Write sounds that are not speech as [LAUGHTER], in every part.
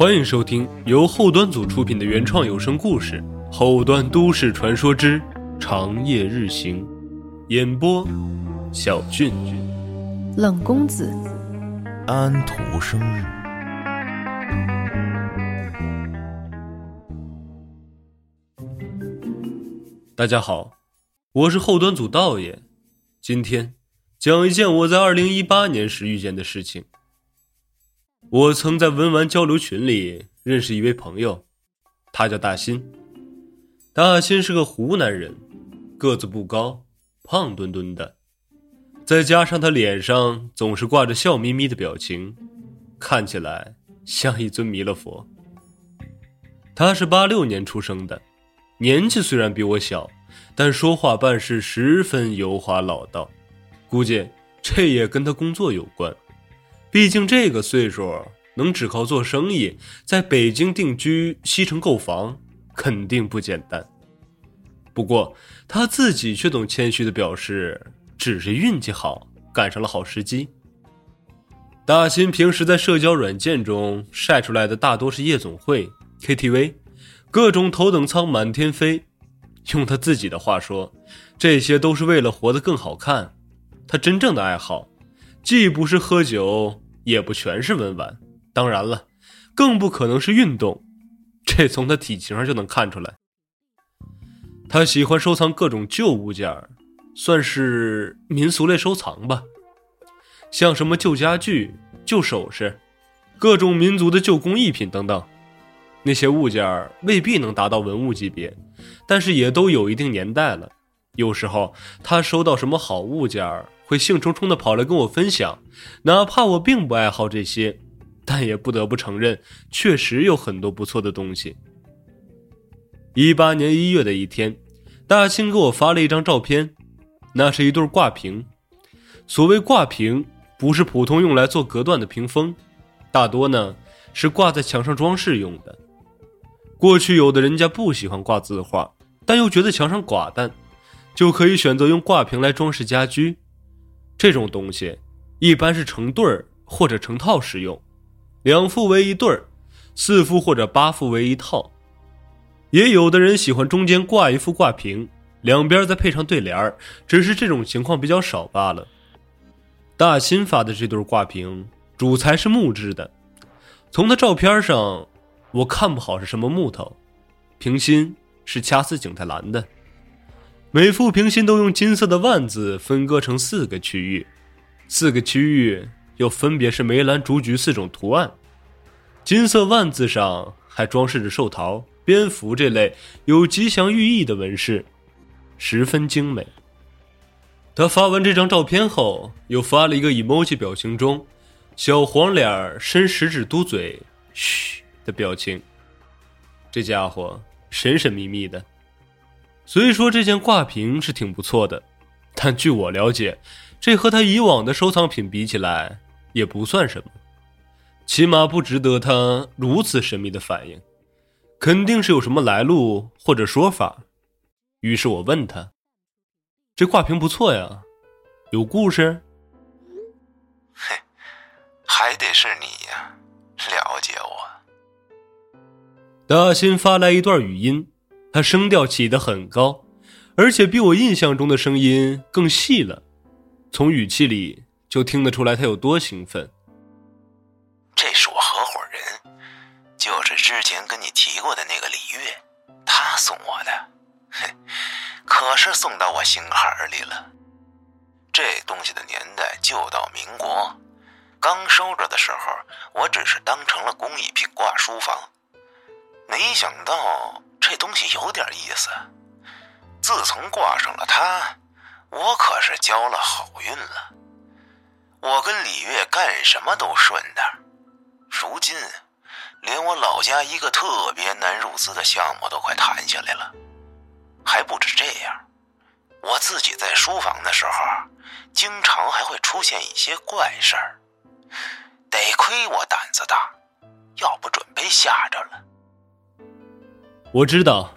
欢迎收听由后端组出品的原创有声故事《后端都市传说之长夜日行》，演播：小俊。冷公子，安徒生日。大家好，我是后端组道爷，今天讲一件我在二零一八年时遇见的事情。我曾在文玩交流群里认识一位朋友，他叫大新。大新是个湖南人，个子不高，胖墩墩的，再加上他脸上总是挂着笑眯眯的表情，看起来像一尊弥勒佛。他是八六年出生的，年纪虽然比我小，但说话办事十分油滑老道，估计这也跟他工作有关。毕竟这个岁数能只靠做生意在北京定居、西城购房，肯定不简单。不过他自己却总谦虚的表示，只是运气好，赶上了好时机。大新平时在社交软件中晒出来的大多是夜总会、KTV，各种头等舱满天飞。用他自己的话说，这些都是为了活得更好看。他真正的爱好。既不是喝酒，也不全是文玩，当然了，更不可能是运动，这从他体型上就能看出来。他喜欢收藏各种旧物件算是民俗类收藏吧，像什么旧家具、旧首饰、各种民族的旧工艺品等等。那些物件未必能达到文物级别，但是也都有一定年代了。有时候他收到什么好物件会兴冲冲的跑来跟我分享，哪怕我并不爱好这些，但也不得不承认，确实有很多不错的东西。一八年一月的一天，大清给我发了一张照片，那是一对挂屏。所谓挂屏，不是普通用来做隔断的屏风，大多呢是挂在墙上装饰用的。过去有的人家不喜欢挂字画，但又觉得墙上寡淡，就可以选择用挂屏来装饰家居。这种东西一般是成对儿或者成套使用，两副为一对儿，四副或者八副为一套。也有的人喜欢中间挂一副挂屏，两边再配上对联儿，只是这种情况比较少罢了。大新发的这对挂屏主材是木质的，从他照片上我看不好是什么木头，屏心是掐丝景泰蓝的。每副屏心都用金色的万字分割成四个区域，四个区域又分别是梅兰竹菊四种图案。金色万字上还装饰着寿桃、蝙蝠这类有吉祥寓意的纹饰，十分精美。他发完这张照片后，又发了一个 emoji 表情中小黄脸伸食指嘟嘴“嘘”的表情。这家伙神神秘秘的。虽说这件挂屏是挺不错的，但据我了解，这和他以往的收藏品比起来也不算什么，起码不值得他如此神秘的反应，肯定是有什么来路或者说法。于是我问他：“这挂屏不错呀，有故事？”嘿，[LAUGHS] 还得是你呀，了解我。大新发来一段语音。他声调起得很高，而且比我印象中的声音更细了，从语气里就听得出来他有多兴奋。这是我合伙人，就是之前跟你提过的那个李月，他送我的，可是送到我心坎里了。这东西的年代就到民国，刚收着的时候，我只是当成了工艺品挂书房，没想到。这东西有点意思，自从挂上了它，我可是交了好运了。我跟李月干什么都顺当，如今连我老家一个特别难入资的项目都快谈下来了。还不止这样，我自己在书房的时候，经常还会出现一些怪事儿。得亏我胆子大，要不准被吓着了。我知道，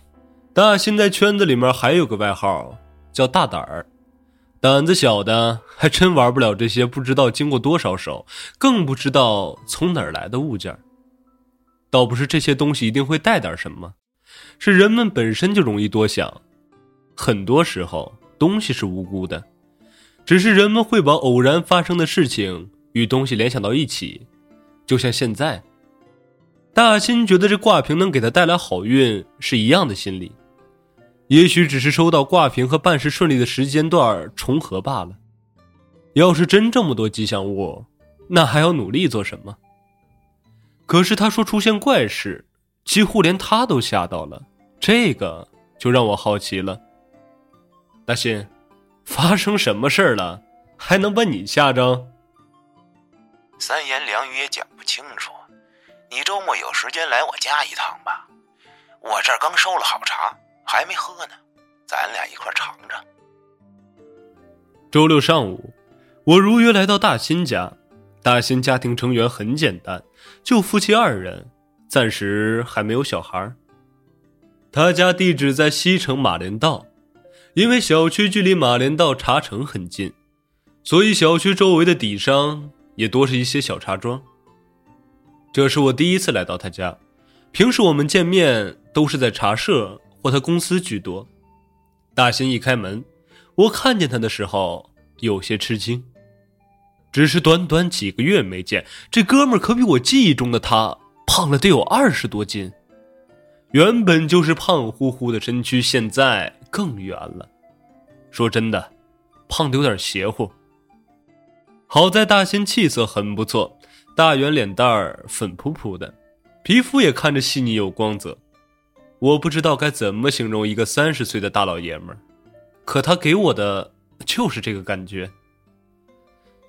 大新在圈子里面还有个外号叫大胆儿，胆子小的还真玩不了这些不知道经过多少手，更不知道从哪儿来的物件。倒不是这些东西一定会带点什么，是人们本身就容易多想。很多时候，东西是无辜的，只是人们会把偶然发生的事情与东西联想到一起，就像现在，大新觉得这挂瓶能给他带来好运是一样的心理。也许只是收到挂瓶和办事顺利的时间段重合罢了。要是真这么多吉祥物，那还要努力做什么？可是他说出现怪事，几乎连他都吓到了，这个就让我好奇了。大新，发生什么事儿了？还能把你吓着？三言两语也讲不清楚。你周末有时间来我家一趟吧，我这儿刚收了好茶。还没喝呢，咱俩一块尝尝。周六上午，我如约来到大新家。大新家庭成员很简单，就夫妻二人，暂时还没有小孩。他家地址在西城马连道，因为小区距离马连道茶城很近，所以小区周围的底商也多是一些小茶庄。这是我第一次来到他家，平时我们见面都是在茶社。或他公司居多。大新一开门，我看见他的时候有些吃惊。只是短短几个月没见，这哥们儿可比我记忆中的他胖了得有二十多斤。原本就是胖乎乎的身躯，现在更圆了。说真的，胖的有点邪乎。好在大新气色很不错，大圆脸蛋儿粉扑扑的，皮肤也看着细腻有光泽。我不知道该怎么形容一个三十岁的大老爷们儿，可他给我的就是这个感觉。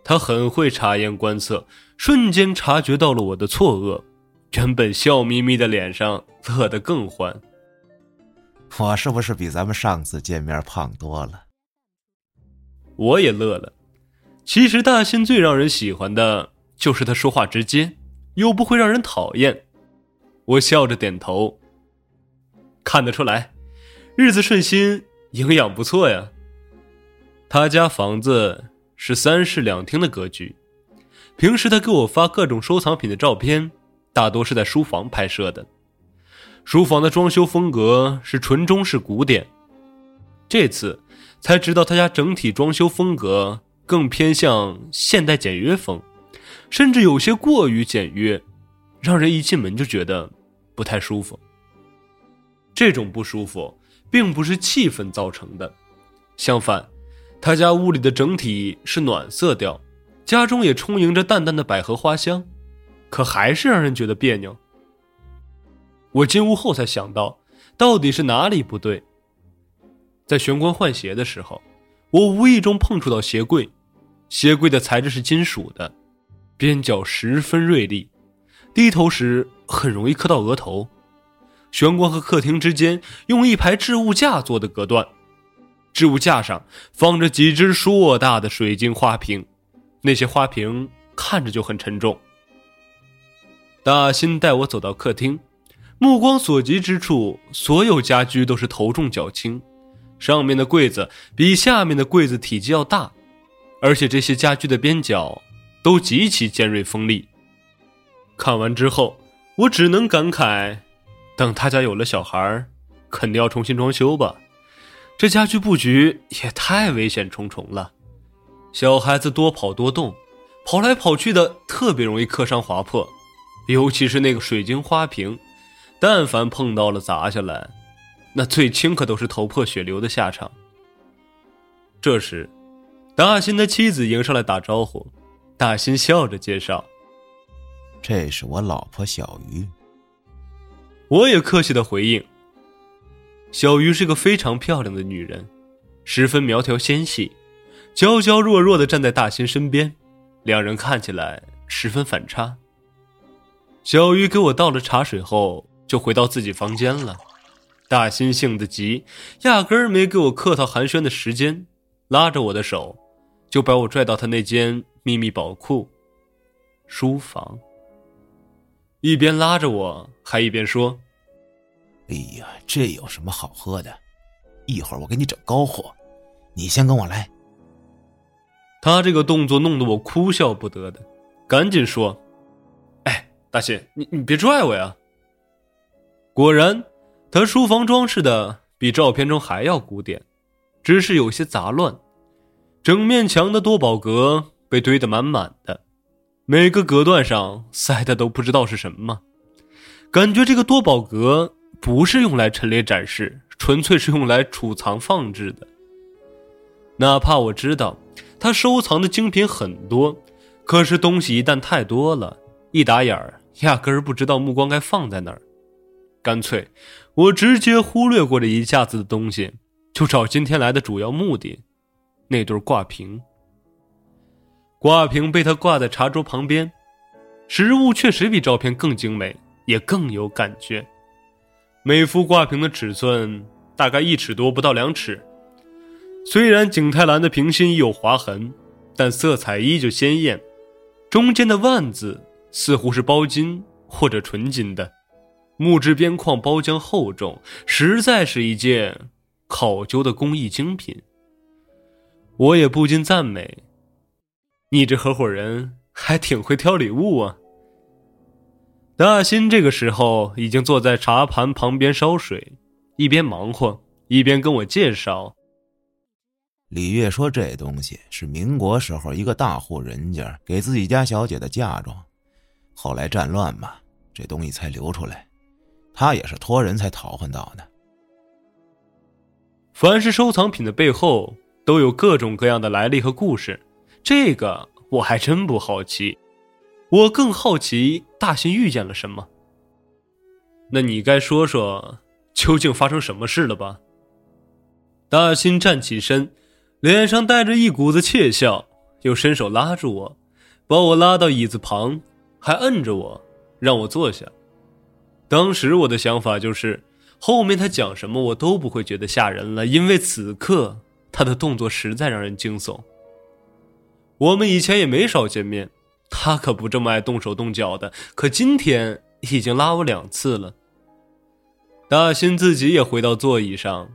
他很会察言观色，瞬间察觉到了我的错愕，原本笑眯眯的脸上乐得更欢。我是不是比咱们上次见面胖多了？我也乐了。其实大新最让人喜欢的就是他说话直接，又不会让人讨厌。我笑着点头。看得出来，日子顺心，营养不错呀。他家房子是三室两厅的格局，平时他给我发各种收藏品的照片，大多是在书房拍摄的。书房的装修风格是纯中式古典，这次才知道他家整体装修风格更偏向现代简约风，甚至有些过于简约，让人一进门就觉得不太舒服。这种不舒服并不是气氛造成的，相反，他家屋里的整体是暖色调，家中也充盈着淡淡的百合花香，可还是让人觉得别扭。我进屋后才想到，到底是哪里不对。在玄关换鞋的时候，我无意中碰触到鞋柜，鞋柜的材质是金属的，边角十分锐利，低头时很容易磕到额头。玄关和客厅之间用一排置物架做的隔断，置物架上放着几只硕大的水晶花瓶，那些花瓶看着就很沉重。大新带我走到客厅，目光所及之处，所有家居都是头重脚轻，上面的柜子比下面的柜子体积要大，而且这些家居的边角都极其尖锐锋利。看完之后，我只能感慨。等他家有了小孩肯定要重新装修吧？这家居布局也太危险重重了。小孩子多跑多动，跑来跑去的，特别容易磕伤划破。尤其是那个水晶花瓶，但凡碰到了砸下来，那最轻可都是头破血流的下场。这时，大新的妻子迎上来打招呼，大新笑着介绍：“这是我老婆小鱼。”我也客气的回应。小鱼是个非常漂亮的女人，十分苗条纤细，娇娇弱弱的站在大新身边，两人看起来十分反差。小鱼给我倒了茶水后，就回到自己房间了。大新性子急，压根儿没给我客套寒暄的时间，拉着我的手，就把我拽到他那间秘密宝库——书房。一边拉着我，还一边说：“哎呀，这有什么好喝的？一会儿我给你整高火，你先跟我来。”他这个动作弄得我哭笑不得的，赶紧说：“哎，大新，你你别拽我呀！果然，他书房装饰的比照片中还要古典，只是有些杂乱。整面墙的多宝格被堆得满满的，每个隔断上塞的都不知道是什么。感觉这个多宝格不是用来陈列展示，纯粹是用来储藏放置的。哪怕我知道他收藏的精品很多，可是东西一旦太多了，一打眼儿压根儿不知道目光该放在哪儿。干脆，我直接忽略过这一架子的东西，就找今天来的主要目的。那对挂屏，挂屏被他挂在茶桌旁边，实物确实比照片更精美，也更有感觉。每幅挂屏的尺寸大概一尺多，不到两尺。虽然景泰蓝的屏心已有划痕，但色彩依旧鲜艳。中间的万字似乎是包金或者纯金的，木质边框包浆厚重，实在是一件考究的工艺精品。我也不禁赞美：“你这合伙人还挺会挑礼物啊。”大新这个时候已经坐在茶盘旁边烧水，一边忙活一边跟我介绍。李月说：“这东西是民国时候一个大户人家给自己家小姐的嫁妆，后来战乱嘛，这东西才流出来。他也是托人才讨换到的。凡是收藏品的背后。”都有各种各样的来历和故事，这个我还真不好奇。我更好奇大新遇见了什么。那你该说说究竟发生什么事了吧？大新站起身，脸上带着一股子窃笑，又伸手拉住我，把我拉到椅子旁，还摁着我，让我坐下。当时我的想法就是，后面他讲什么我都不会觉得吓人了，因为此刻。他的动作实在让人惊悚。我们以前也没少见面，他可不这么爱动手动脚的。可今天已经拉我两次了。大新自己也回到座椅上，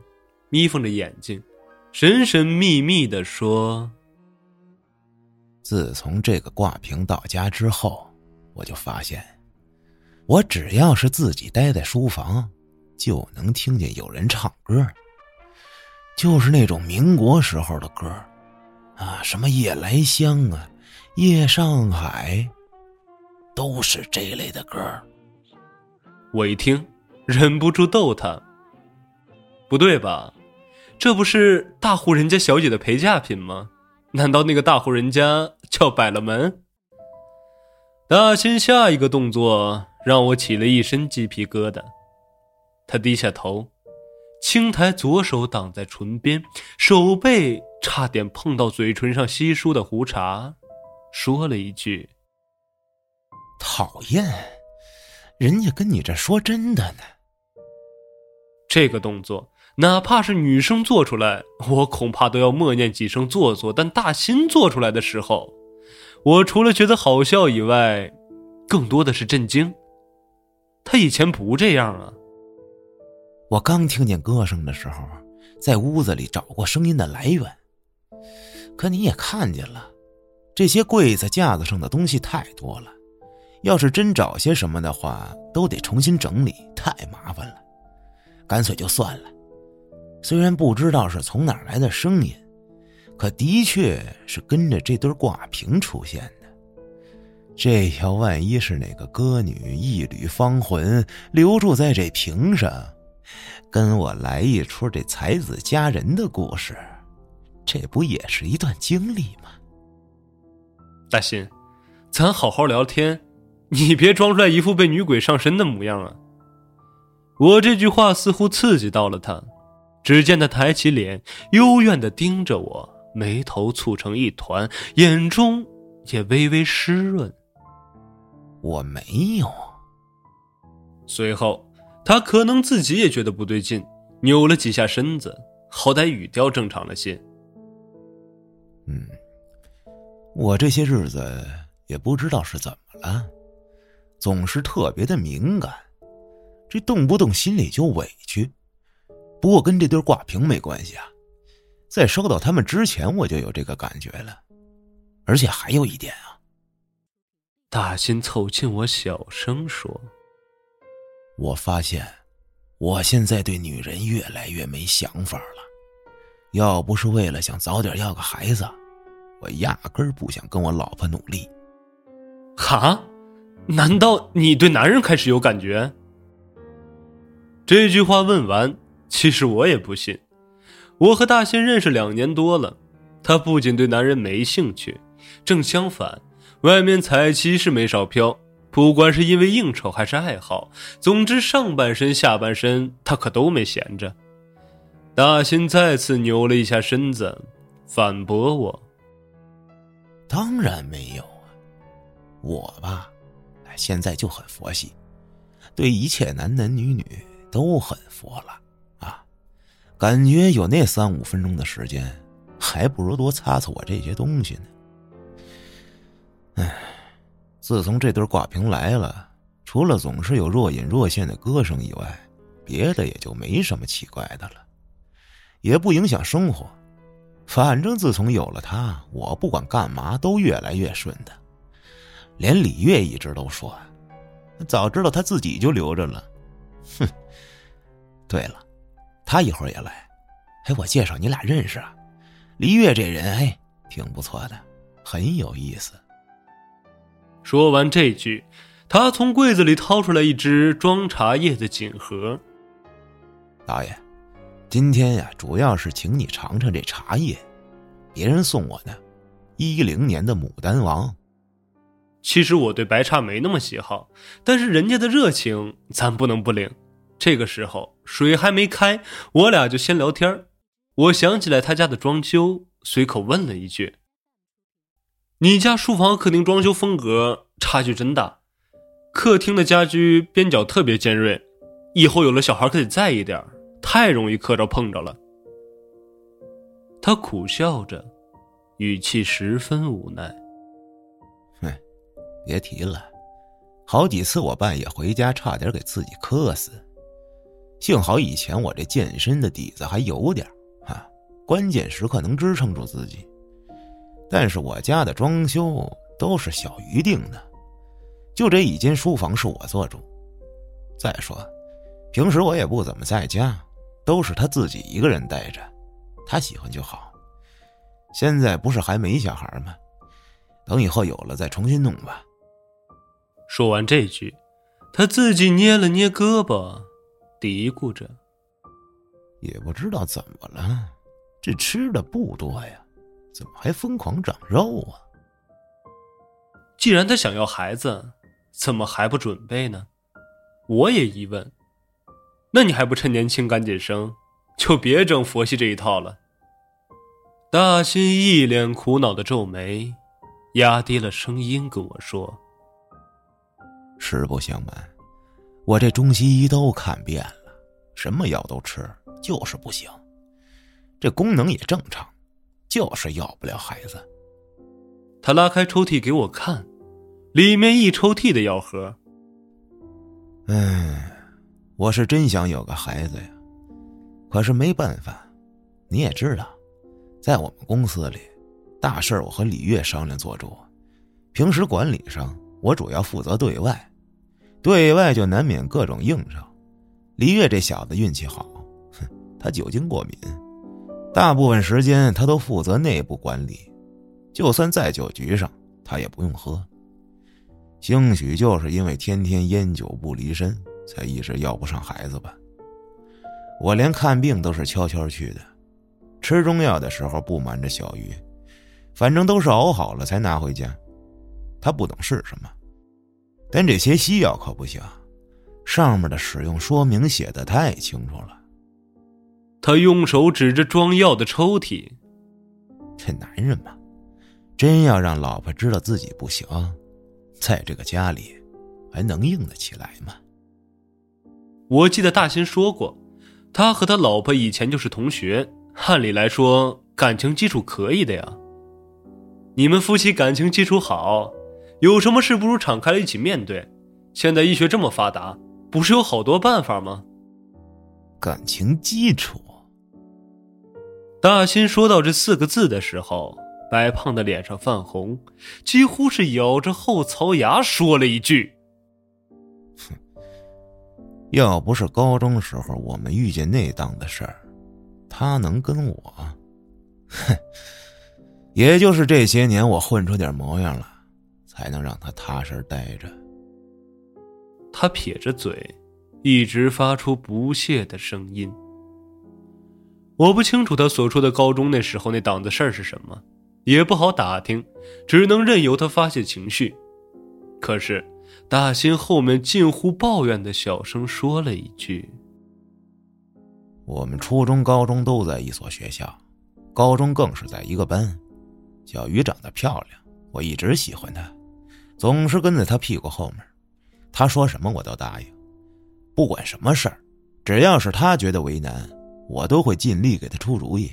眯缝着眼睛，神神秘秘的说：“自从这个挂屏到家之后，我就发现，我只要是自己待在书房，就能听见有人唱歌。”就是那种民国时候的歌啊，什么夜来香啊，夜上海，都是这类的歌我一听，忍不住逗他：“不对吧？这不是大户人家小姐的陪嫁品吗？难道那个大户人家叫百乐门？”大新下一个动作让我起了一身鸡皮疙瘩，他低下头。青苔左手挡在唇边，手背差点碰到嘴唇上稀疏的胡茬，说了一句：“讨厌，人家跟你这说真的呢。”这个动作，哪怕是女生做出来，我恐怕都要默念几声做作。但大新做出来的时候，我除了觉得好笑以外，更多的是震惊。他以前不这样啊。我刚听见歌声的时候，在屋子里找过声音的来源。可你也看见了，这些柜子架子上的东西太多了，要是真找些什么的话，都得重新整理，太麻烦了。干脆就算了。虽然不知道是从哪儿来的声音，可的确是跟着这对挂屏出现的。这要万一是哪个歌女一缕芳魂留住在这屏上。跟我来一出这才子佳人的故事，这不也是一段经历吗？大新，咱好好聊天，你别装出来一副被女鬼上身的模样啊！我这句话似乎刺激到了他，只见他抬起脸，幽怨的盯着我，眉头蹙成一团，眼中也微微湿润。我没有。随后。他可能自己也觉得不对劲，扭了几下身子，好歹语调正常了些。嗯，我这些日子也不知道是怎么了，总是特别的敏感，这动不动心里就委屈。不过跟这对挂屏没关系啊，在收到他们之前我就有这个感觉了，而且还有一点啊。大新凑近我小声说。我发现我现在对女人越来越没想法了。要不是为了想早点要个孩子，我压根儿不想跟我老婆努力。哈？难道你对男人开始有感觉？这句话问完，其实我也不信。我和大仙认识两年多了，他不仅对男人没兴趣，正相反，外面彩旗是没少飘。不管是因为应酬还是爱好，总之上半身下半身他可都没闲着。大仙再次扭了一下身子，反驳我：“当然没有啊，我吧，现在就很佛系，对一切男男女女都很佛了啊。感觉有那三五分钟的时间，还不如多擦擦我这些东西呢。唉。”自从这对挂屏来了，除了总是有若隐若现的歌声以外，别的也就没什么奇怪的了，也不影响生活。反正自从有了他，我不管干嘛都越来越顺的。连李月一直都说，早知道他自己就留着了。哼。对了，他一会儿也来，哎，我介绍你俩认识啊。李月这人，哎，挺不错的，很有意思。说完这句，他从柜子里掏出来一只装茶叶的锦盒。大爷，今天呀，主要是请你尝尝这茶叶，别人送我的，一零年的牡丹王。其实我对白茶没那么喜好，但是人家的热情咱不能不领。这个时候水还没开，我俩就先聊天我想起来他家的装修，随口问了一句。你家书房、客厅装修风格差距真大，客厅的家居边角特别尖锐，以后有了小孩可得在意点太容易磕着碰着了。他苦笑着，语气十分无奈：“哼，别提了，好几次我半夜回家，差点给自己磕死。幸好以前我这健身的底子还有点啊，关键时刻能支撑住自己。”但是我家的装修都是小鱼定的，就这一间书房是我做主。再说，平时我也不怎么在家，都是他自己一个人待着，他喜欢就好。现在不是还没小孩吗？等以后有了再重新弄吧。说完这句，他自己捏了捏胳膊，嘀咕着：“也不知道怎么了，这吃的不多呀。”怎么还疯狂长肉啊？既然他想要孩子，怎么还不准备呢？我也疑问。那你还不趁年轻赶紧生，就别整佛系这一套了。大新一脸苦恼的皱眉，压低了声音跟我说：“实不相瞒，我这中西医都看遍了，什么药都吃，就是不行。这功能也正常。”就是要不了孩子。他拉开抽屉给我看，里面一抽屉的药盒。唉，我是真想有个孩子呀，可是没办法。你也知道，在我们公司里，大事我和李月商量做主，平时管理上我主要负责对外，对外就难免各种应酬。李月这小子运气好，哼，他酒精过敏。大部分时间他都负责内部管理，就算在酒局上，他也不用喝。兴许就是因为天天烟酒不离身，才一直要不上孩子吧。我连看病都是悄悄去的，吃中药的时候不瞒着小鱼，反正都是熬好了才拿回家。他不懂是什么，但这些西药可不行，上面的使用说明写的太清楚了。他用手指着装药的抽屉。这男人嘛，真要让老婆知道自己不行，在这个家里还能硬得起来吗？我记得大新说过，他和他老婆以前就是同学，按理来说感情基础可以的呀。你们夫妻感情基础好，有什么事不如敞开了一起面对。现在医学这么发达，不是有好多办法吗？感情基础。大新说到这四个字的时候，白胖的脸上泛红，几乎是咬着后槽牙说了一句：“哼，要不是高中时候我们遇见那档子事儿，他能跟我？[LAUGHS] 哼，也就是这些年我混出点模样了，才能让他踏实待着。他撇着嘴，一直发出不屑的声音。我不清楚他所说的高中那时候那档子事儿是什么，也不好打听，只能任由他发泄情绪。可是，大新后面近乎抱怨的小声说了一句：“我们初中、高中都在一所学校，高中更是在一个班。小鱼长得漂亮，我一直喜欢她，总是跟在她屁股后面。她说什么我都答应，不管什么事儿，只要是她觉得为难，我都会尽力给她出主意。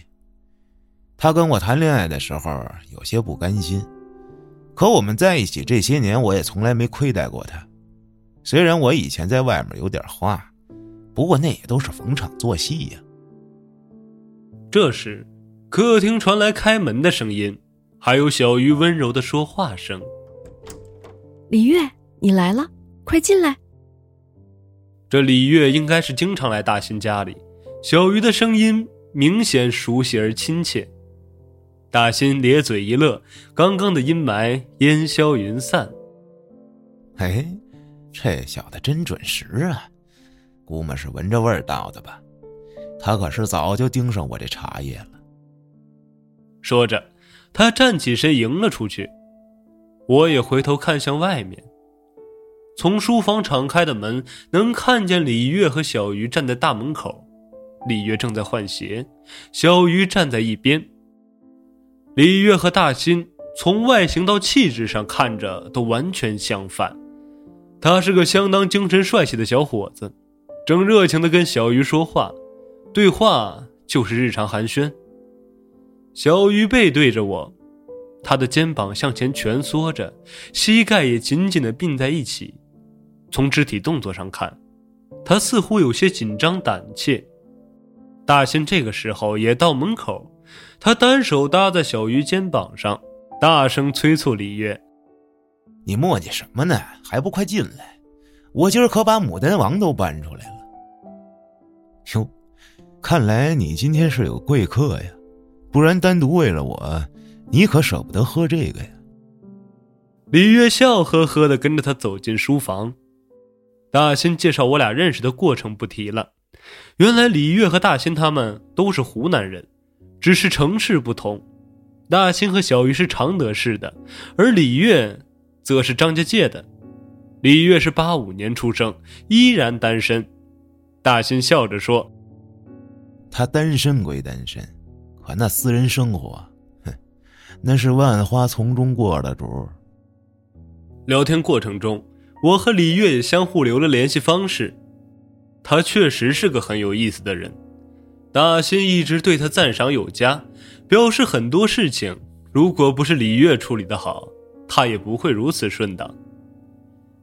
她跟我谈恋爱的时候有些不甘心，可我们在一起这些年，我也从来没亏待过他。虽然我以前在外面有点花。”不过那也都是逢场作戏呀。这时，客厅传来开门的声音，还有小鱼温柔的说话声：“李月，你来了，快进来。”这李月应该是经常来大新家里，小鱼的声音明显熟悉而亲切。大新咧嘴一乐，刚刚的阴霾烟消云散。哎，这小子真准时啊！估摸是闻着味儿到的吧，他可是早就盯上我这茶叶了。说着，他站起身迎了出去。我也回头看向外面，从书房敞开的门能看见李月和小鱼站在大门口。李月正在换鞋，小鱼站在一边。李月和大新从外形到气质上看着都完全相反，他是个相当精神帅气的小伙子。正热情的跟小鱼说话，对话就是日常寒暄。小鱼背对着我，他的肩膀向前蜷缩着，膝盖也紧紧的并在一起。从肢体动作上看，他似乎有些紧张胆怯。大新这个时候也到门口，他单手搭在小鱼肩膀上，大声催促李月：“你磨叽什么呢？还不快进来！我今儿可把牡丹王都搬出来了。”哟，看来你今天是有贵客呀，不然单独为了我，你可舍不得喝这个呀。李月笑呵呵的跟着他走进书房，大新介绍我俩认识的过程不提了。原来李月和大新他们都是湖南人，只是城市不同。大兴和小鱼是常德市的，而李月则是张家界的。李月是八五年出生，依然单身。大兴笑着说：“他单身归单身，可那私人生活，哼，那是万花丛中过的主。”聊天过程中，我和李月也相互留了联系方式。他确实是个很有意思的人，大新一直对他赞赏有加，表示很多事情如果不是李月处理的好，他也不会如此顺当。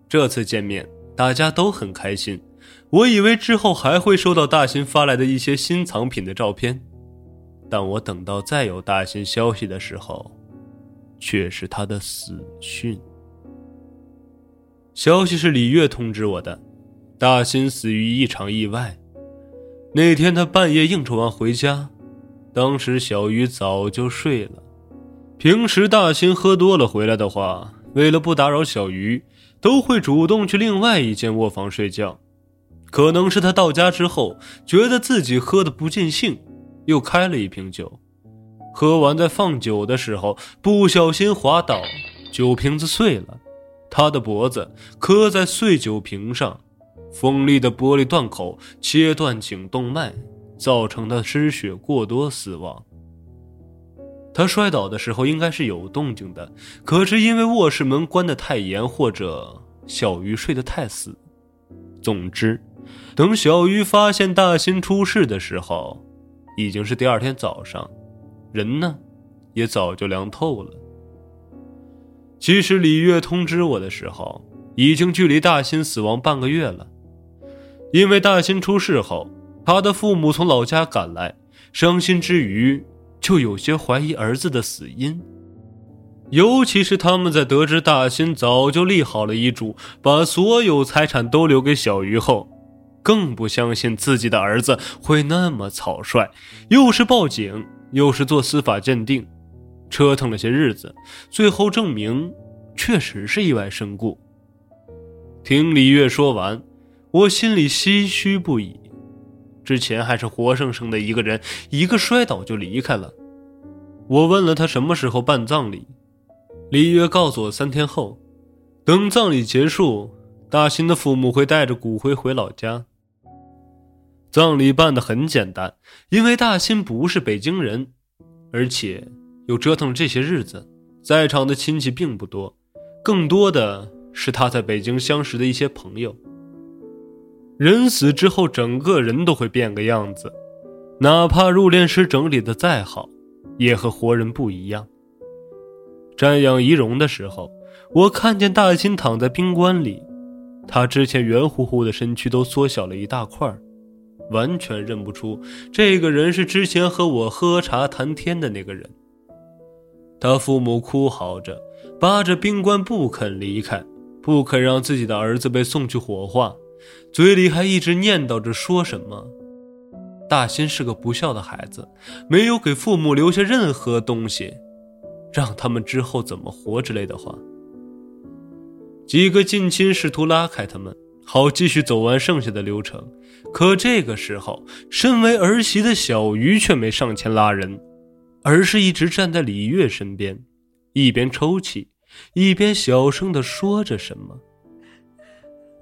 这次见面，大家都很开心。我以为之后还会收到大新发来的一些新藏品的照片，但我等到再有大新消息的时候，却是他的死讯。消息是李月通知我的，大新死于一场意外。那天他半夜应酬完回家，当时小鱼早就睡了。平时大新喝多了回来的话，为了不打扰小鱼，都会主动去另外一间卧房睡觉。可能是他到家之后觉得自己喝的不尽兴，又开了一瓶酒，喝完在放酒的时候不小心滑倒，酒瓶子碎了，他的脖子磕在碎酒瓶上，锋利的玻璃断口切断颈动脉，造成的失血过多死亡。他摔倒的时候应该是有动静的，可是因为卧室门关得太严，或者小鱼睡得太死，总之。等小鱼发现大新出事的时候，已经是第二天早上，人呢，也早就凉透了。其实李月通知我的时候，已经距离大新死亡半个月了。因为大新出事后，他的父母从老家赶来，伤心之余，就有些怀疑儿子的死因。尤其是他们在得知大新早就立好了遗嘱，把所有财产都留给小鱼后。更不相信自己的儿子会那么草率，又是报警，又是做司法鉴定，折腾了些日子，最后证明确实是意外身故。听李月说完，我心里唏嘘不已。之前还是活生生的一个人，一个摔倒就离开了。我问了他什么时候办葬礼，李约告诉我三天后，等葬礼结束，大新的父母会带着骨灰回老家。葬礼办得很简单，因为大新不是北京人，而且又折腾了这些日子，在场的亲戚并不多，更多的是他在北京相识的一些朋友。人死之后，整个人都会变个样子，哪怕入殓师整理的再好，也和活人不一样。瞻仰遗容的时候，我看见大新躺在冰棺里，他之前圆乎乎的身躯都缩小了一大块，完全认不出这个人是之前和我喝茶谈天的那个人。他父母哭嚎着，扒着冰棺不肯离开，不肯让自己的儿子被送去火化。嘴里还一直念叨着说什么：“大新是个不孝的孩子，没有给父母留下任何东西，让他们之后怎么活之类的话。”几个近亲试图拉开他们，好继续走完剩下的流程。可这个时候，身为儿媳的小鱼却没上前拉人，而是一直站在李月身边，一边抽泣，一边小声地说着什么。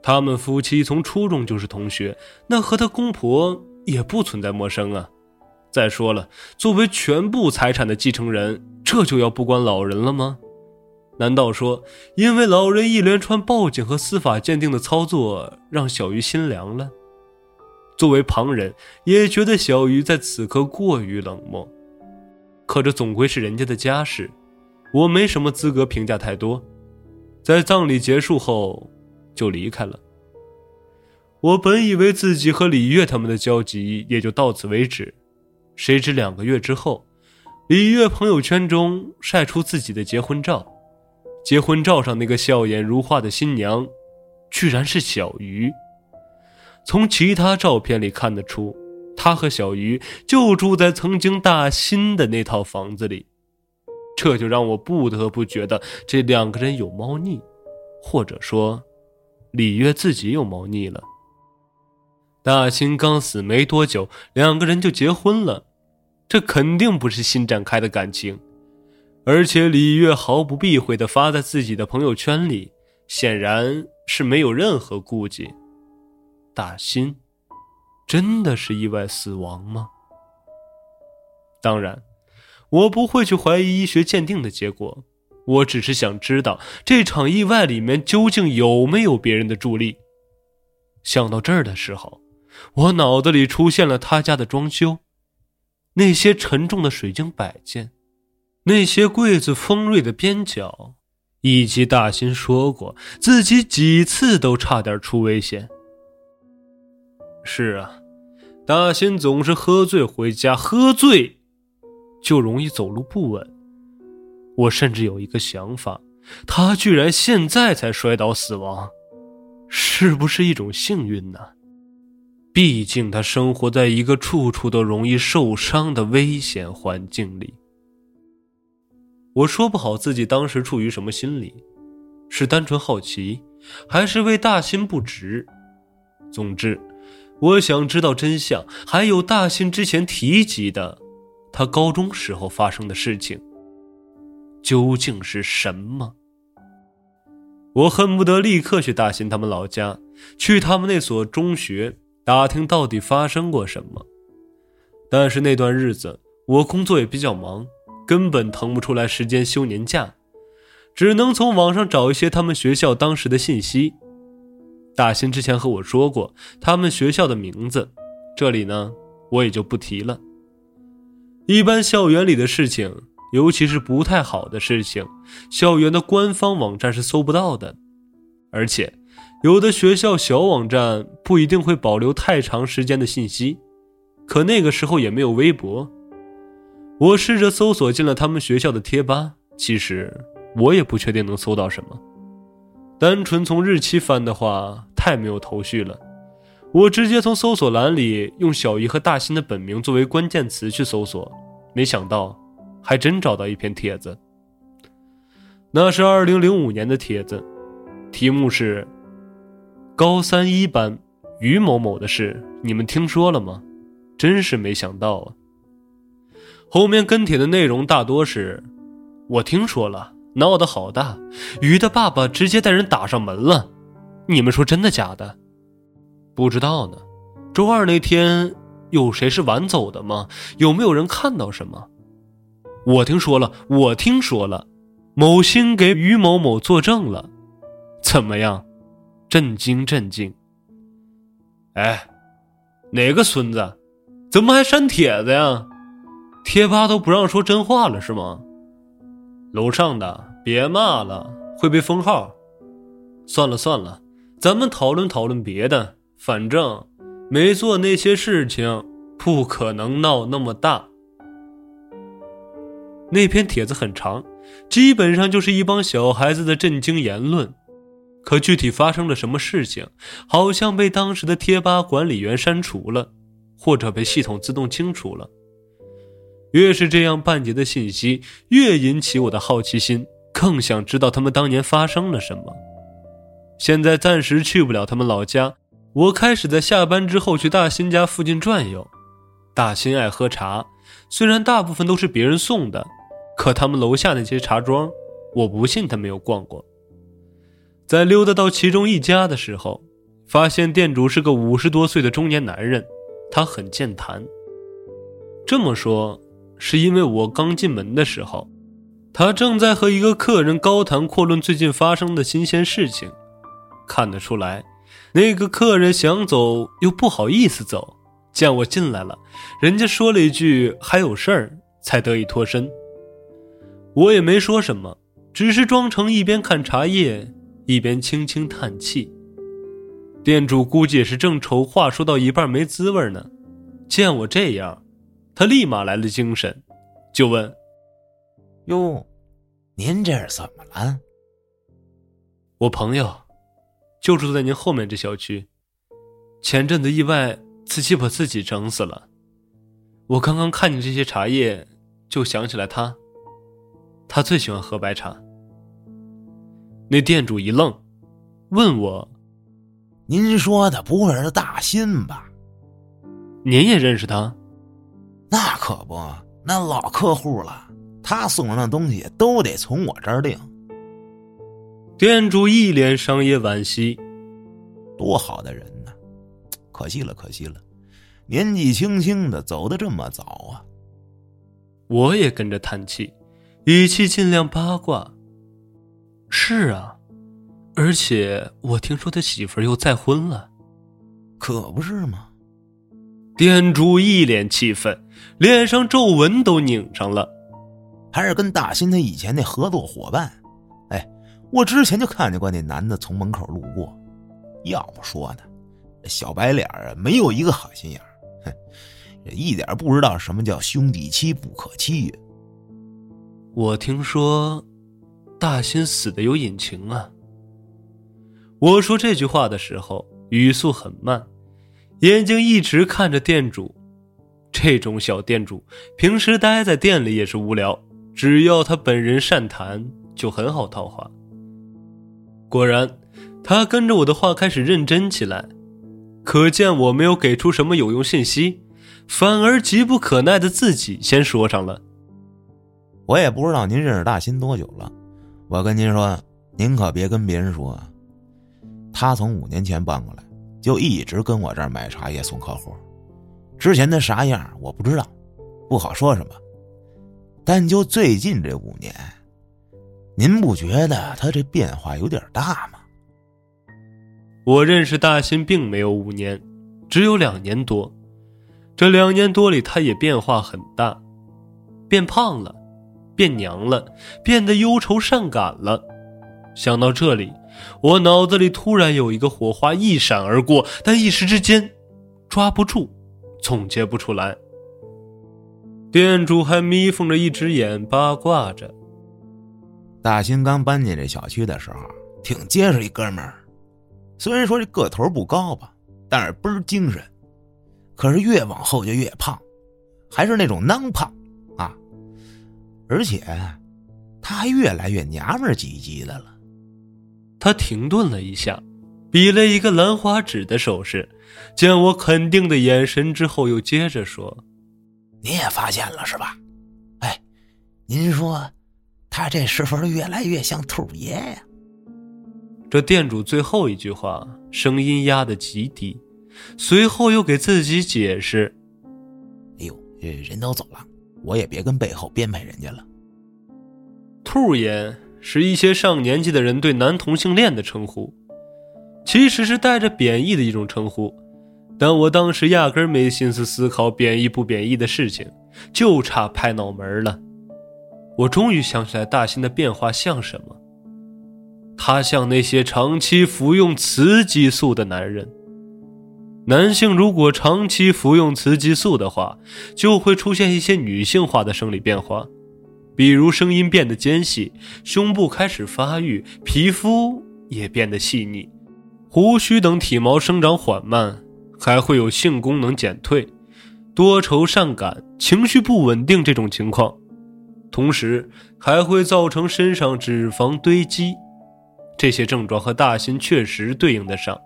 他们夫妻从初中就是同学，那和他公婆也不存在陌生啊。再说了，作为全部财产的继承人，这就要不管老人了吗？难道说，因为老人一连串报警和司法鉴定的操作，让小鱼心凉了？作为旁人，也觉得小鱼在此刻过于冷漠。可这总归是人家的家事，我没什么资格评价太多。在葬礼结束后。就离开了。我本以为自己和李月他们的交集也就到此为止，谁知两个月之后，李月朋友圈中晒出自己的结婚照，结婚照上那个笑颜如花的新娘，居然是小鱼。从其他照片里看得出，他和小鱼就住在曾经大新的那套房子里，这就让我不得不觉得这两个人有猫腻，或者说。李月自己有猫腻了。大清刚死没多久，两个人就结婚了，这肯定不是新展开的感情，而且李月毫不避讳的发在自己的朋友圈里，显然是没有任何顾忌。大新，真的是意外死亡吗？当然，我不会去怀疑医学鉴定的结果。我只是想知道这场意外里面究竟有没有别人的助力。想到这儿的时候，我脑子里出现了他家的装修，那些沉重的水晶摆件，那些柜子锋锐的边角，以及大新说过自己几次都差点出危险。是啊，大新总是喝醉回家，喝醉就容易走路不稳。我甚至有一个想法，他居然现在才摔倒死亡，是不是一种幸运呢？毕竟他生活在一个处处都容易受伤的危险环境里。我说不好自己当时处于什么心理，是单纯好奇，还是为大新不值？总之，我想知道真相，还有大新之前提及的他高中时候发生的事情。究竟是什么？我恨不得立刻去大新他们老家，去他们那所中学打听到底发生过什么。但是那段日子我工作也比较忙，根本腾不出来时间休年假，只能从网上找一些他们学校当时的信息。大新之前和我说过他们学校的名字，这里呢我也就不提了。一般校园里的事情。尤其是不太好的事情，校园的官方网站是搜不到的，而且有的学校小网站不一定会保留太长时间的信息。可那个时候也没有微博，我试着搜索进了他们学校的贴吧，其实我也不确定能搜到什么。单纯从日期翻的话，太没有头绪了。我直接从搜索栏里用小姨和大新的本名作为关键词去搜索，没想到还真找到一篇帖子。那是二零零五年的帖子，题目是“高三一班于某某的事，你们听说了吗？”真是没想到啊！后面跟帖的内容大多是：“我听说了，闹得好大，于的爸爸直接带人打上门了。”你们说真的假的？不知道呢。周二那天有谁是晚走的吗？有没有人看到什么？我听说了，我听说了，某星给于某某作证了。怎么样？震惊震惊！哎，哪个孙子？怎么还删帖子呀？贴吧都不让说真话了是吗？楼上的别骂了，会被封号。算了算了。咱们讨论讨论别的，反正没做那些事情，不可能闹那么大。那篇帖子很长，基本上就是一帮小孩子的震惊言论，可具体发生了什么事情，好像被当时的贴吧管理员删除了，或者被系统自动清除了。越是这样半截的信息，越引起我的好奇心，更想知道他们当年发生了什么。现在暂时去不了他们老家，我开始在下班之后去大新家附近转悠。大新爱喝茶，虽然大部分都是别人送的，可他们楼下那些茶庄，我不信他没有逛过。在溜达到其中一家的时候，发现店主是个五十多岁的中年男人，他很健谈。这么说，是因为我刚进门的时候，他正在和一个客人高谈阔论最近发生的新鲜事情。看得出来，那个客人想走又不好意思走，见我进来了，人家说了一句“还有事儿”，才得以脱身。我也没说什么，只是装成一边看茶叶，一边轻轻叹气。店主估计也是正愁话说到一半没滋味呢，见我这样，他立马来了精神，就问：“哟，您这是怎么了？”我朋友。就住在您后面这小区，前阵子意外自己把自己整死了。我刚刚看见这些茶叶，就想起来他。他最喜欢喝白茶。那店主一愣，问我：“您说的不会是大新吧？您也认识他？那可不，那老客户了。他送的东西都得从我这儿订。”店主一脸商业惋惜：“多好的人呢，可惜了，可惜了，年纪轻轻的走的这么早啊。”我也跟着叹气，语气尽量八卦：“是啊，而且我听说他媳妇儿又再婚了，可不是吗？”店主一脸气愤，脸上皱纹都拧上了，还是跟大新他以前那合作伙伴。哎我之前就看见过那男的从门口路过，要不说呢，小白脸啊，没有一个好心眼哼，一点不知道什么叫兄弟妻不可欺呀。我听说，大新死的有隐情啊。我说这句话的时候，语速很慢，眼睛一直看着店主。这种小店主，平时待在店里也是无聊，只要他本人善谈，就很好套话。果然，他跟着我的话开始认真起来，可见我没有给出什么有用信息，反而急不可耐的自己先说上了。我也不知道您认识大新多久了，我跟您说，您可别跟别人说，他从五年前搬过来，就一直跟我这儿买茶叶送客户，之前他啥样我不知道，不好说什么，但就最近这五年。您不觉得他这变化有点大吗？我认识大新并没有五年，只有两年多。这两年多里，他也变化很大，变胖了，变娘了，变得忧愁善感了。想到这里，我脑子里突然有一个火花一闪而过，但一时之间抓不住，总结不出来。店主还眯缝着一只眼，八卦着。大新刚搬进这小区的时候，挺结实一哥们儿。虽然说这个头不高吧，但是倍儿精神。可是越往后就越胖，还是那种囊胖！而且他还越来越娘们儿唧唧的了。他停顿了一下，比了一个兰花指的手势，见我肯定的眼神之后，又接着说：“你也发现了是吧？哎，您说他这是不是越来越像兔爷呀？”这店主最后一句话声音压得极低，随后又给自己解释：“哎呦，人都走了，我也别跟背后编排人家了。”兔爷是一些上年纪的人对男同性恋的称呼，其实是带着贬义的一种称呼，但我当时压根没心思思考贬义不贬义的事情，就差拍脑门了。我终于想起来大新的变化像什么。他像那些长期服用雌激素的男人。男性如果长期服用雌激素的话，就会出现一些女性化的生理变化，比如声音变得尖细，胸部开始发育，皮肤也变得细腻，胡须等体毛生长缓慢，还会有性功能减退、多愁善感、情绪不稳定这种情况，同时还会造成身上脂肪堆积。这些症状和大新确实对应得上，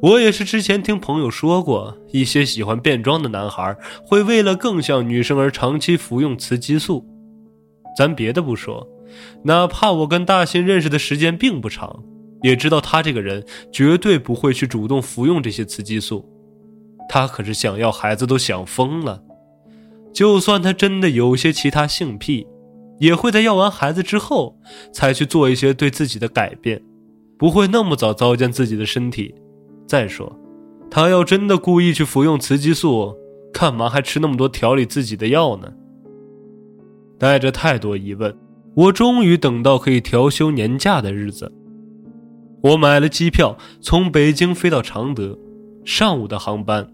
我也是之前听朋友说过，一些喜欢变装的男孩会为了更像女生而长期服用雌激素。咱别的不说，哪怕我跟大新认识的时间并不长，也知道他这个人绝对不会去主动服用这些雌激素，他可是想要孩子都想疯了。就算他真的有些其他性癖。也会在要完孩子之后才去做一些对自己的改变，不会那么早糟践自己的身体。再说，他要真的故意去服用雌激素，干嘛还吃那么多调理自己的药呢？带着太多疑问，我终于等到可以调休年假的日子。我买了机票，从北京飞到常德，上午的航班，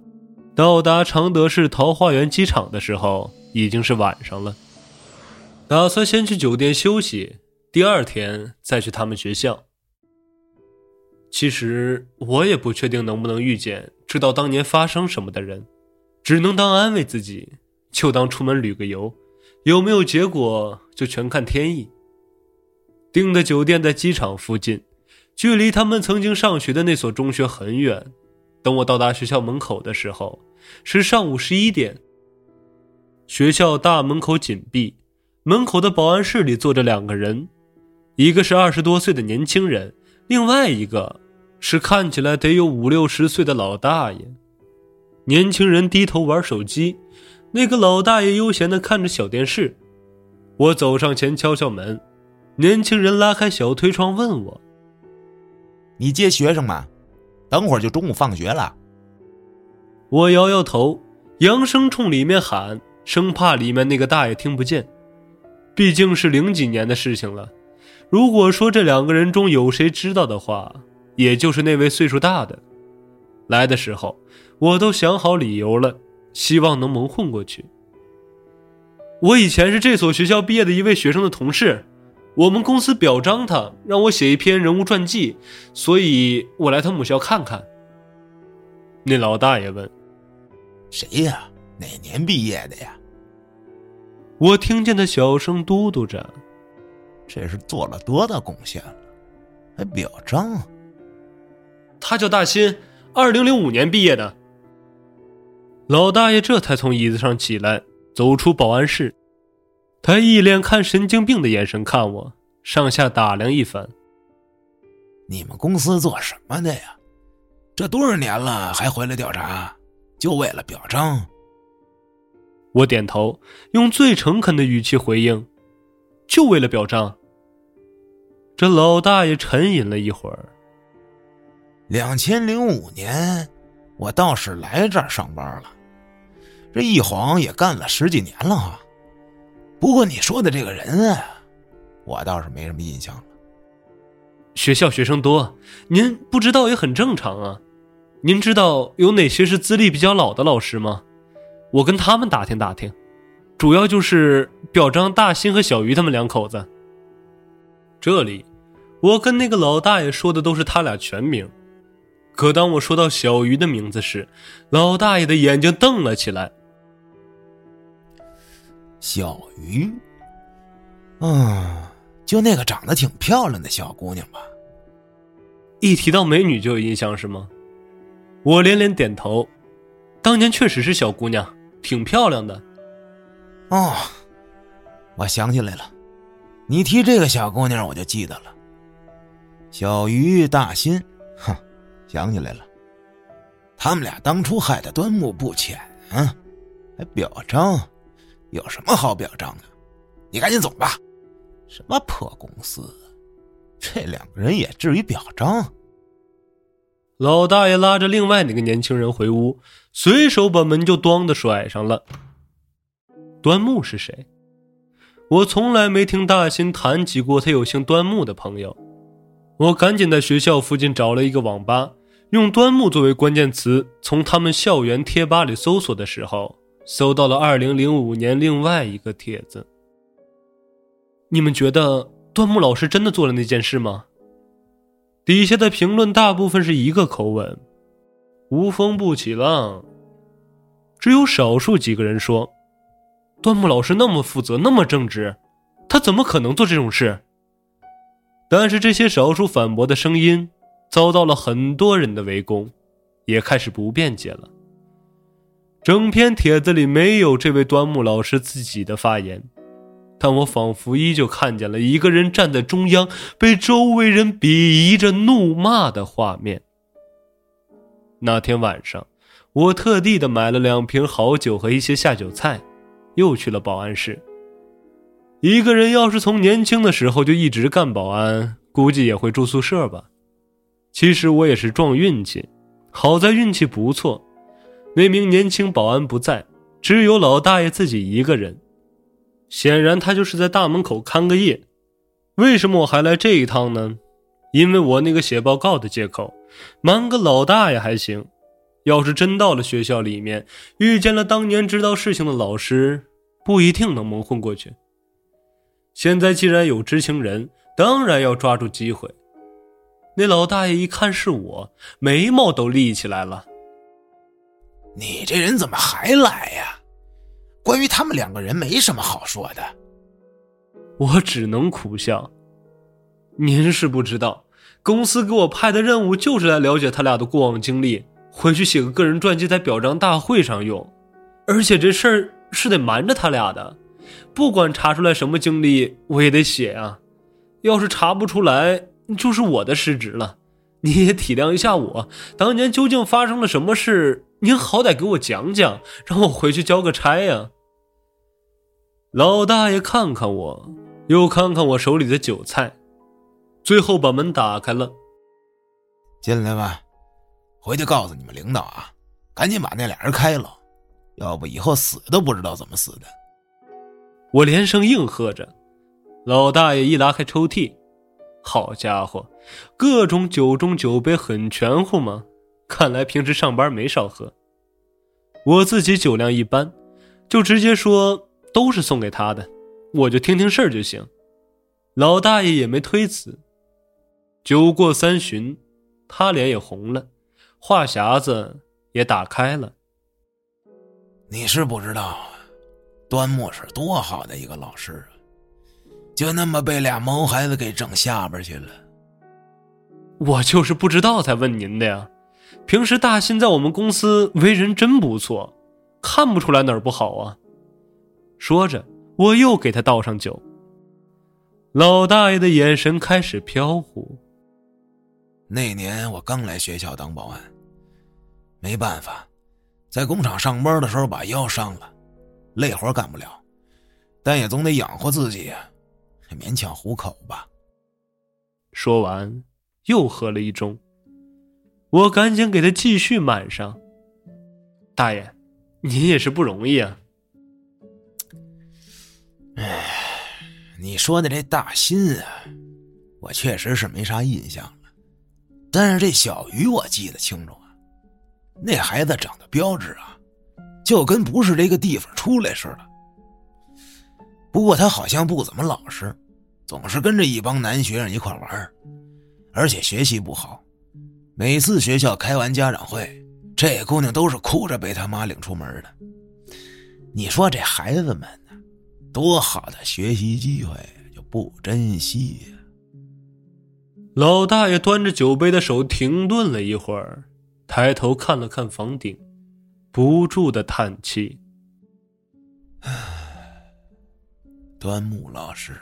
到达常德市桃花源机场的时候已经是晚上了。打算先去酒店休息，第二天再去他们学校。其实我也不确定能不能遇见知道当年发生什么的人，只能当安慰自己，就当出门旅个游，有没有结果就全看天意。订的酒店在机场附近，距离他们曾经上学的那所中学很远。等我到达学校门口的时候，是上午十一点。学校大门口紧闭。门口的保安室里坐着两个人，一个是二十多岁的年轻人，另外一个是看起来得有五六十岁的老大爷。年轻人低头玩手机，那个老大爷悠闲地看着小电视。我走上前敲敲门，年轻人拉开小推窗问我：“你接学生吗？等会儿就中午放学了。”我摇摇头，扬声冲里面喊，生怕里面那个大爷听不见。毕竟是零几年的事情了，如果说这两个人中有谁知道的话，也就是那位岁数大的。来的时候，我都想好理由了，希望能蒙混过去。我以前是这所学校毕业的一位学生的同事，我们公司表彰他，让我写一篇人物传记，所以我来他母校看看。那老大爷问：“谁呀？哪年毕业的呀？”我听见他小声嘟嘟着：“这是做了多大贡献了，还表彰。”他叫大新，二零零五年毕业的。老大爷这才从椅子上起来，走出保安室。他一脸看神经病的眼神看我，上下打量一番：“你们公司做什么的呀？这多少年了还回来调查，就为了表彰？”我点头，用最诚恳的语气回应：“就为了表彰。”这老大爷沉吟了一会儿。两千零五年，我倒是来这儿上班了，这一晃也干了十几年了啊。不过你说的这个人啊，我倒是没什么印象了。学校学生多，您不知道也很正常啊。您知道有哪些是资历比较老的老师吗？我跟他们打听打听，主要就是表彰大新和小鱼他们两口子。这里，我跟那个老大爷说的都是他俩全名，可当我说到小鱼的名字时，老大爷的眼睛瞪了起来。小鱼，嗯，就那个长得挺漂亮的小姑娘吧？一提到美女就有印象是吗？我连连点头。当年确实是小姑娘，挺漂亮的。哦，我想起来了，你提这个小姑娘，我就记得了。小鱼大新，哼，想起来了。他们俩当初害的端木不浅啊，还表彰。有什么好表彰的？你赶紧走吧！什么破公司，这两个人也至于表彰？老大爷拉着另外那个年轻人回屋，随手把门就咣的甩上了。端木是谁？我从来没听大新谈起过他有姓端木的朋友。我赶紧在学校附近找了一个网吧，用端木作为关键词，从他们校园贴吧里搜索的时候。搜到了二零零五年另外一个帖子。你们觉得端木老师真的做了那件事吗？底下的评论大部分是一个口吻：无风不起浪。只有少数几个人说，端木老师那么负责，那么正直，他怎么可能做这种事？但是这些少数反驳的声音遭到了很多人的围攻，也开始不辩解了。整篇帖子里没有这位端木老师自己的发言，但我仿佛依旧看见了一个人站在中央，被周围人鄙夷着怒骂的画面。那天晚上，我特地的买了两瓶好酒和一些下酒菜，又去了保安室。一个人要是从年轻的时候就一直干保安，估计也会住宿舍吧。其实我也是撞运气，好在运气不错。那名年轻保安不在，只有老大爷自己一个人。显然，他就是在大门口看个夜。为什么我还来这一趟呢？因为我那个写报告的借口，瞒个老大爷还行。要是真到了学校里面，遇见了当年知道事情的老师，不一定能蒙混过去。现在既然有知情人，当然要抓住机会。那老大爷一看是我，眉毛都立起来了。你这人怎么还来呀？关于他们两个人没什么好说的。我只能苦笑。您是不知道，公司给我派的任务就是来了解他俩的过往经历，回去写个个人传记，在表彰大会上用。而且这事儿是得瞒着他俩的，不管查出来什么经历，我也得写啊。要是查不出来，就是我的失职了。你也体谅一下我，当年究竟发生了什么事？您好歹给我讲讲，让我回去交个差呀。老大爷看看我，又看看我手里的酒菜，最后把门打开了。进来吧，回去告诉你们领导啊，赶紧把那俩人开了，要不以后死都不知道怎么死的。我连声应和着。老大爷一拉开抽屉，好家伙，各种酒盅酒杯很全乎吗？看来平时上班没少喝。我自己酒量一般，就直接说都是送给他的，我就听听事儿就行。老大爷也没推辞。酒过三巡，他脸也红了，话匣子也打开了。你是不知道，端木是多好的一个老师啊，就那么被俩毛孩子给整下边去了。我就是不知道才问您的呀。平时大新在我们公司为人真不错，看不出来哪儿不好啊。说着，我又给他倒上酒。老大爷的眼神开始飘忽。那年我刚来学校当保安，没办法，在工厂上班的时候把腰伤了，累活干不了，但也总得养活自己呀，勉强糊口吧。说完，又喝了一盅。我赶紧给他继续满上。大爷，您也是不容易啊。哎，你说的这大新啊，我确实是没啥印象了。但是这小鱼我记得清楚啊，那孩子长得标致啊，就跟不是这个地方出来似的。不过他好像不怎么老实，总是跟着一帮男学生一块玩而且学习不好。每次学校开完家长会，这姑娘都是哭着被他妈领出门的。你说这孩子们呢，多好的学习机会就不珍惜呀？老大爷端着酒杯的手停顿了一会儿，抬头看了看房顶，不住的叹气：“唉，端木老师。”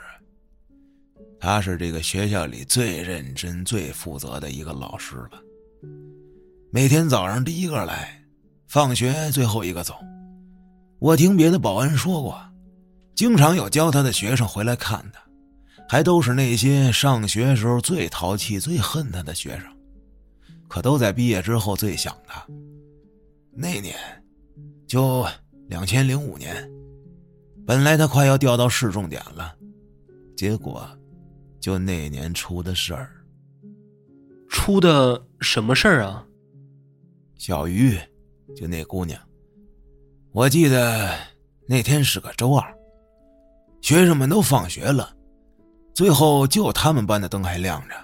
他是这个学校里最认真、最负责的一个老师了。每天早上第一个来，放学最后一个走。我听别的保安说过，经常有教他的学生回来看他，还都是那些上学时候最淘气、最恨他的学生，可都在毕业之后最想他。那年，就两千零五年，本来他快要调到市重点了，结果。就那年出的事儿，出的什么事儿啊？小鱼，就那姑娘。我记得那天是个周二，学生们都放学了，最后就他们班的灯还亮着。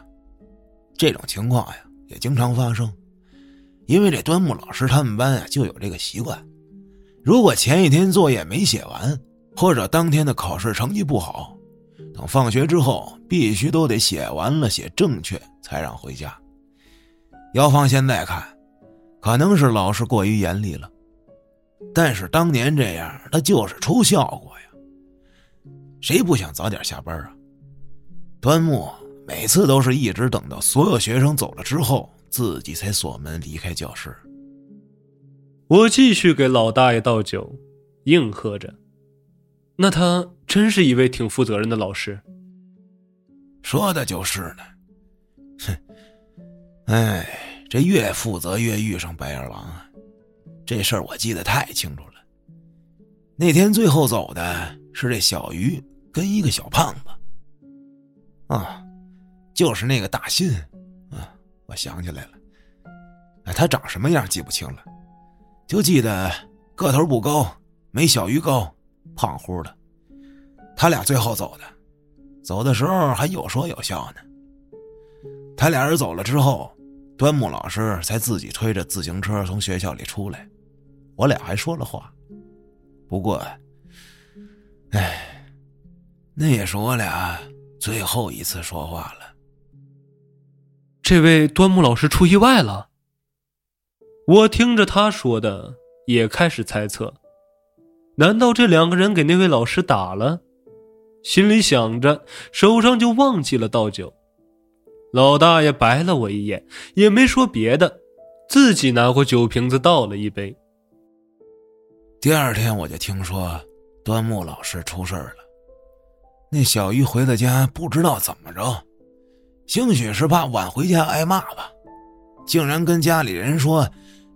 这种情况呀，也经常发生，因为这端木老师他们班啊就有这个习惯：如果前一天作业没写完，或者当天的考试成绩不好。等放学之后，必须都得写完了，写正确才让回家。要放现在看，可能是老师过于严厉了，但是当年这样，那就是出效果呀。谁不想早点下班啊？端木每次都是一直等到所有学生走了之后，自己才锁门离开教室。我继续给老大爷倒酒，应和着。那他真是一位挺负责任的老师。说的就是呢。哼，哎，这越负责越遇上白眼狼啊！这事儿我记得太清楚了。那天最后走的是这小鱼跟一个小胖子。啊，就是那个大新。我想起来了。哎，他长什么样记不清了，就记得个头不高，没小鱼高。胖乎的，他俩最后走的，走的时候还有说有笑呢。他俩人走了之后，端木老师才自己推着自行车从学校里出来，我俩还说了话。不过，哎，那也是我俩最后一次说话了。这位端木老师出意外了。我听着他说的，也开始猜测。难道这两个人给那位老师打了？心里想着，手上就忘记了倒酒。老大爷白了我一眼，也没说别的，自己拿过酒瓶子倒了一杯。第二天我就听说端木老师出事了。那小鱼回了家，不知道怎么着，兴许是怕晚回家挨骂吧，竟然跟家里人说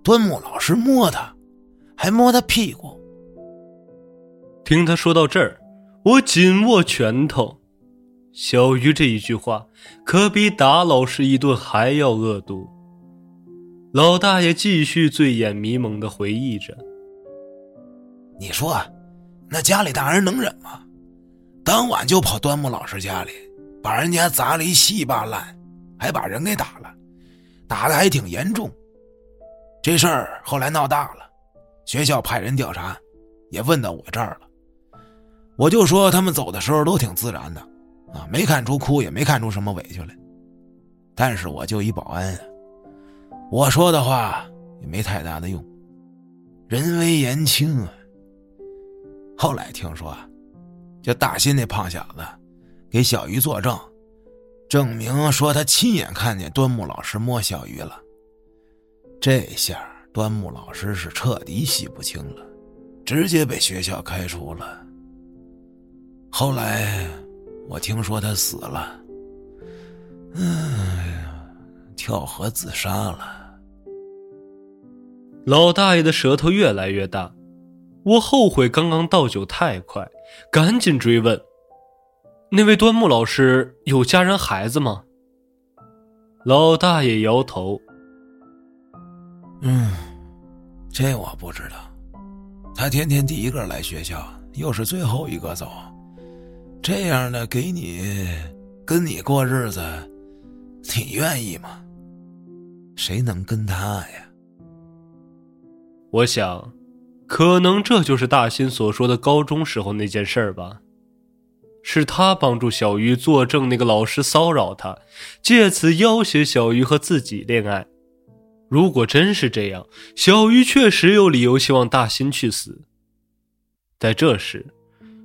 端木老师摸他，还摸他屁股。听他说到这儿，我紧握拳头。小鱼这一句话，可比打老师一顿还要恶毒。老大爷继续醉眼迷蒙的回忆着：“你说，那家里大人能忍吗？当晚就跑端木老师家里，把人家砸了一稀巴烂，还把人给打了，打的还挺严重。这事儿后来闹大了，学校派人调查，也问到我这儿了。”我就说他们走的时候都挺自然的，啊，没看出哭，也没看出什么委屈来。但是我就一保安，我说的话也没太大的用，人微言轻啊。后来听说，就大新那胖小子给小鱼作证，证明说他亲眼看见端木老师摸小鱼了。这下端木老师是彻底洗不清了，直接被学校开除了。后来，我听说他死了。哎呀，跳河自杀了。老大爷的舌头越来越大，我后悔刚刚倒酒太快，赶紧追问：“那位端木老师有家人孩子吗？”老大爷摇头：“嗯，这我不知道。他天天第一个来学校，又是最后一个走。”这样的给你跟你过日子，你愿意吗？谁能跟他呀？我想，可能这就是大新所说的高中时候那件事儿吧。是他帮助小鱼作证，那个老师骚扰他，借此要挟小鱼和自己恋爱。如果真是这样，小鱼确实有理由希望大新去死。在这时，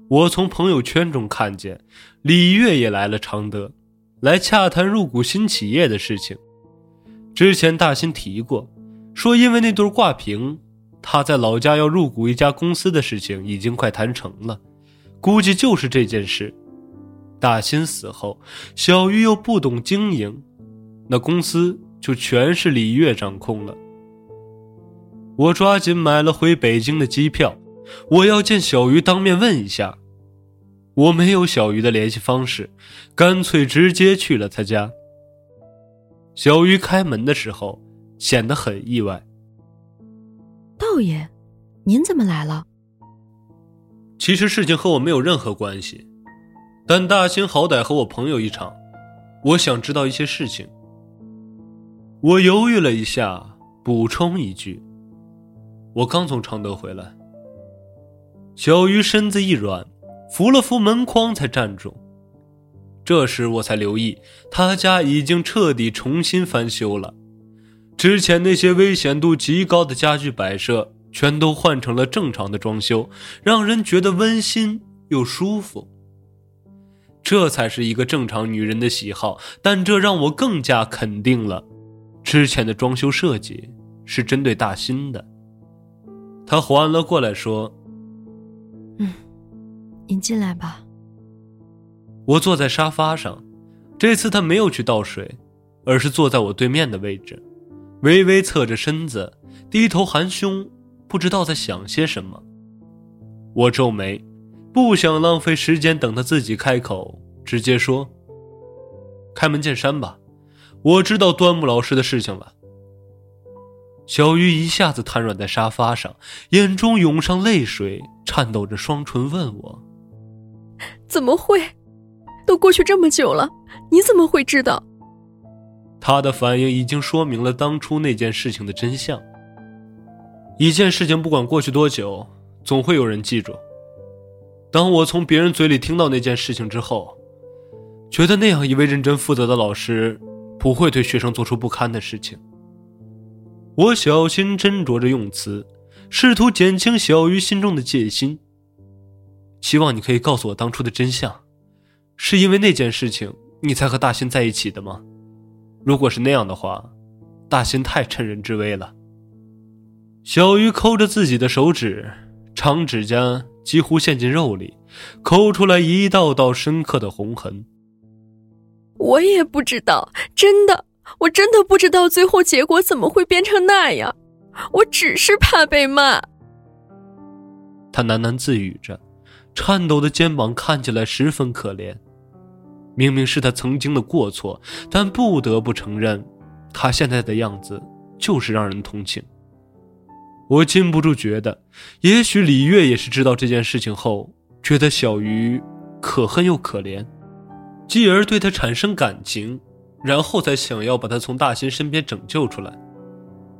我从朋友圈中看见李月也来了常德，来洽谈入股新企业的事情。之前大新提过，说因为那对挂屏，他在老家要入股一家公司的事情已经快谈成了。估计就是这件事。大新死后，小鱼又不懂经营，那公司就全是李月掌控了。我抓紧买了回北京的机票，我要见小鱼当面问一下。我没有小鱼的联系方式，干脆直接去了他家。小鱼开门的时候显得很意外。道爷，您怎么来了？其实事情和我没有任何关系，但大兴好歹和我朋友一场，我想知道一些事情。我犹豫了一下，补充一句：“我刚从常德回来。”小鱼身子一软，扶了扶门框才站住。这时我才留意，他家已经彻底重新翻修了，之前那些危险度极高的家具摆设。全都换成了正常的装修，让人觉得温馨又舒服。这才是一个正常女人的喜好，但这让我更加肯定了，之前的装修设计是针对大新的。他缓了过来，说：“嗯，您进来吧。”我坐在沙发上，这次他没有去倒水，而是坐在我对面的位置，微微侧着身子，低头含胸。不知道在想些什么，我皱眉，不想浪费时间等他自己开口，直接说：“开门见山吧，我知道端木老师的事情了。”小鱼一下子瘫软在沙发上，眼中涌上泪水，颤抖着双唇问我：“怎么会？都过去这么久了，你怎么会知道？”他的反应已经说明了当初那件事情的真相。一件事情不管过去多久，总会有人记住。当我从别人嘴里听到那件事情之后，觉得那样一位认真负责的老师不会对学生做出不堪的事情。我小心斟酌着用词，试图减轻小鱼心中的戒心。希望你可以告诉我当初的真相，是因为那件事情你才和大新在一起的吗？如果是那样的话，大新太趁人之危了。小鱼抠着自己的手指，长指甲几乎陷进肉里，抠出来一道道深刻的红痕。我也不知道，真的，我真的不知道最后结果怎么会变成那样。我只是怕被骂。他喃喃自语着，颤抖的肩膀看起来十分可怜。明明是他曾经的过错，但不得不承认，他现在的样子就是让人同情。我禁不住觉得，也许李月也是知道这件事情后，觉得小鱼可恨又可怜，继而对他产生感情，然后才想要把他从大新身边拯救出来。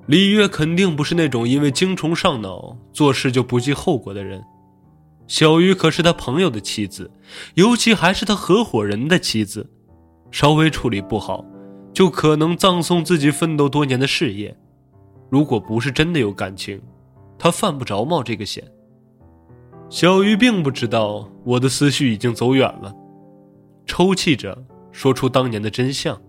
李月肯定不是那种因为精虫上脑做事就不计后果的人，小鱼可是他朋友的妻子，尤其还是他合伙人的妻子，稍微处理不好，就可能葬送自己奋斗多年的事业。如果不是真的有感情，他犯不着冒这个险。小鱼并不知道我的思绪已经走远了，抽泣着说出当年的真相。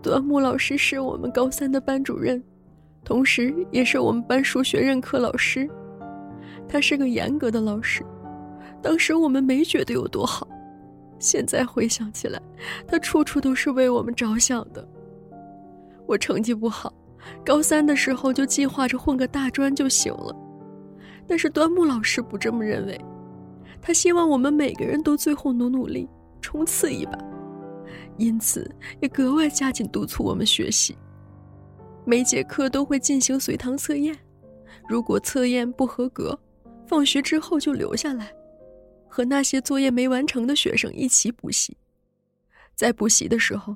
端木老师是我们高三的班主任，同时也是我们班数学任课老师。他是个严格的老师，当时我们没觉得有多好。现在回想起来，他处处都是为我们着想的。我成绩不好，高三的时候就计划着混个大专就行了，但是端木老师不这么认为，他希望我们每个人都最后努努力，冲刺一把，因此也格外加紧督促我们学习。每节课都会进行随堂测验，如果测验不合格，放学之后就留下来。和那些作业没完成的学生一起补习，在补习的时候，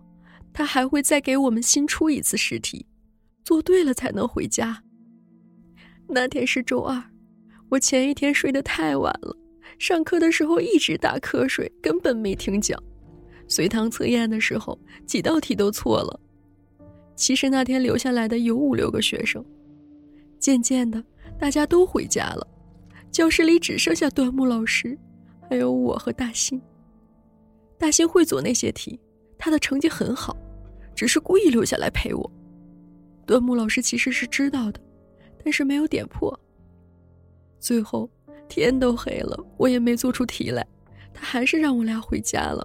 他还会再给我们新出一次试题，做对了才能回家。那天是周二，我前一天睡得太晚了，上课的时候一直打瞌睡，根本没听讲。随堂测验的时候，几道题都错了。其实那天留下来的有五六个学生。渐渐的，大家都回家了，教室里只剩下端木老师，还有我和大新。大新会做那些题，他的成绩很好，只是故意留下来陪我。端木老师其实是知道的，但是没有点破。最后天都黑了，我也没做出题来，他还是让我俩回家了。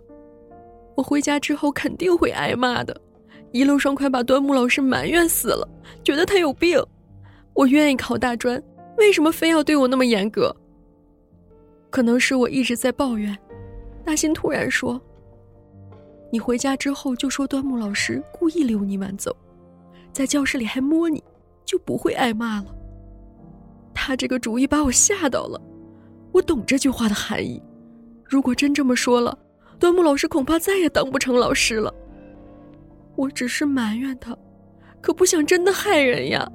我回家之后肯定会挨骂的，一路上快把端木老师埋怨死了，觉得他有病。我愿意考大专，为什么非要对我那么严格？可能是我一直在抱怨。大新突然说：“你回家之后就说端木老师故意留你晚走，在教室里还摸你，就不会挨骂了。”他这个主意把我吓到了。我懂这句话的含义，如果真这么说了。端木老师恐怕再也当不成老师了。我只是埋怨他，可不想真的害人呀。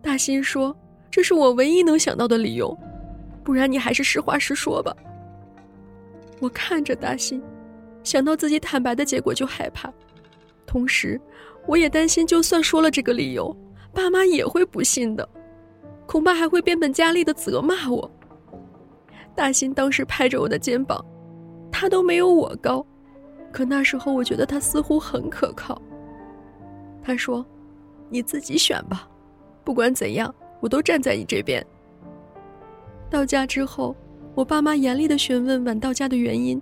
大新说：“这是我唯一能想到的理由，不然你还是实话实说吧。”我看着大新，想到自己坦白的结果就害怕，同时我也担心，就算说了这个理由，爸妈也会不信的，恐怕还会变本加厉的责骂我。大新当时拍着我的肩膀。他都没有我高，可那时候我觉得他似乎很可靠。他说：“你自己选吧，不管怎样，我都站在你这边。”到家之后，我爸妈严厉的询问晚到家的原因，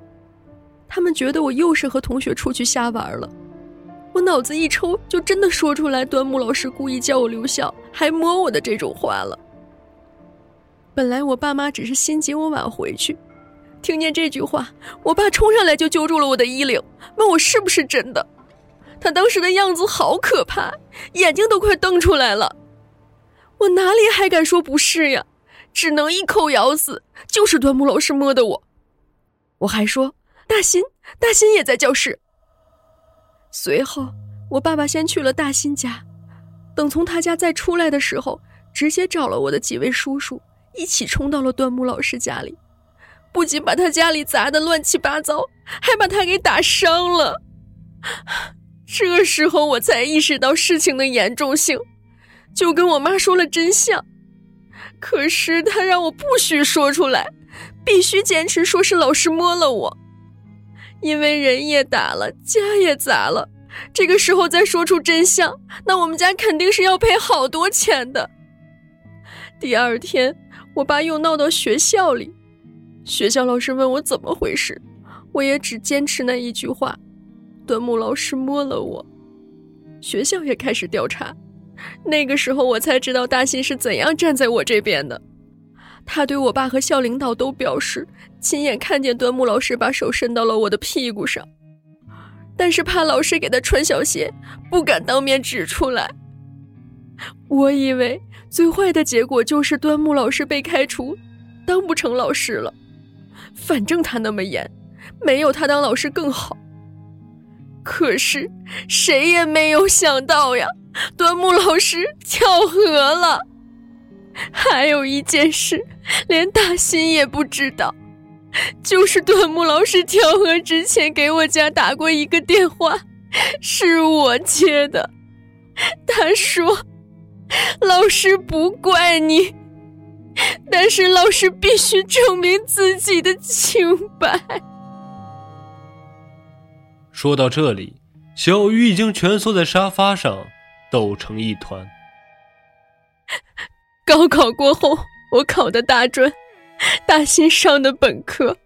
他们觉得我又是和同学出去瞎玩了。我脑子一抽，就真的说出来端木老师故意叫我留校，还摸我的这种话了。本来我爸妈只是心急我晚回去。听见这句话，我爸冲上来就揪住了我的衣领，问我是不是真的。他当时的样子好可怕，眼睛都快瞪出来了。我哪里还敢说不是呀？只能一口咬死，就是端木老师摸的我。我还说大新，大新也在教室。随后，我爸爸先去了大新家，等从他家再出来的时候，直接找了我的几位叔叔，一起冲到了端木老师家里。不仅把他家里砸得乱七八糟，还把他给打伤了。这时候我才意识到事情的严重性，就跟我妈说了真相。可是他让我不许说出来，必须坚持说是老师摸了我，因为人也打了，家也砸了。这个时候再说出真相，那我们家肯定是要赔好多钱的。[LAUGHS] 第二天，我爸又闹到学校里。学校老师问我怎么回事，我也只坚持那一句话：端木老师摸了我。学校也开始调查，那个时候我才知道大新是怎样站在我这边的。他对我爸和校领导都表示亲眼看见端木老师把手伸到了我的屁股上，但是怕老师给他穿小鞋，不敢当面指出来。我以为最坏的结果就是端木老师被开除，当不成老师了。反正他那么严，没有他当老师更好。可是谁也没有想到呀，[LAUGHS] 端木老师跳河了。还有一件事，连大新也不知道，就是端木老师跳河之前给我家打过一个电话，是我接的。他说：“老师不怪你。”但是老师必须证明自己的清白。说到这里，小鱼已经蜷缩在沙发上，抖成一团。[LAUGHS] 高考过后，我考的大专，大新上的本科。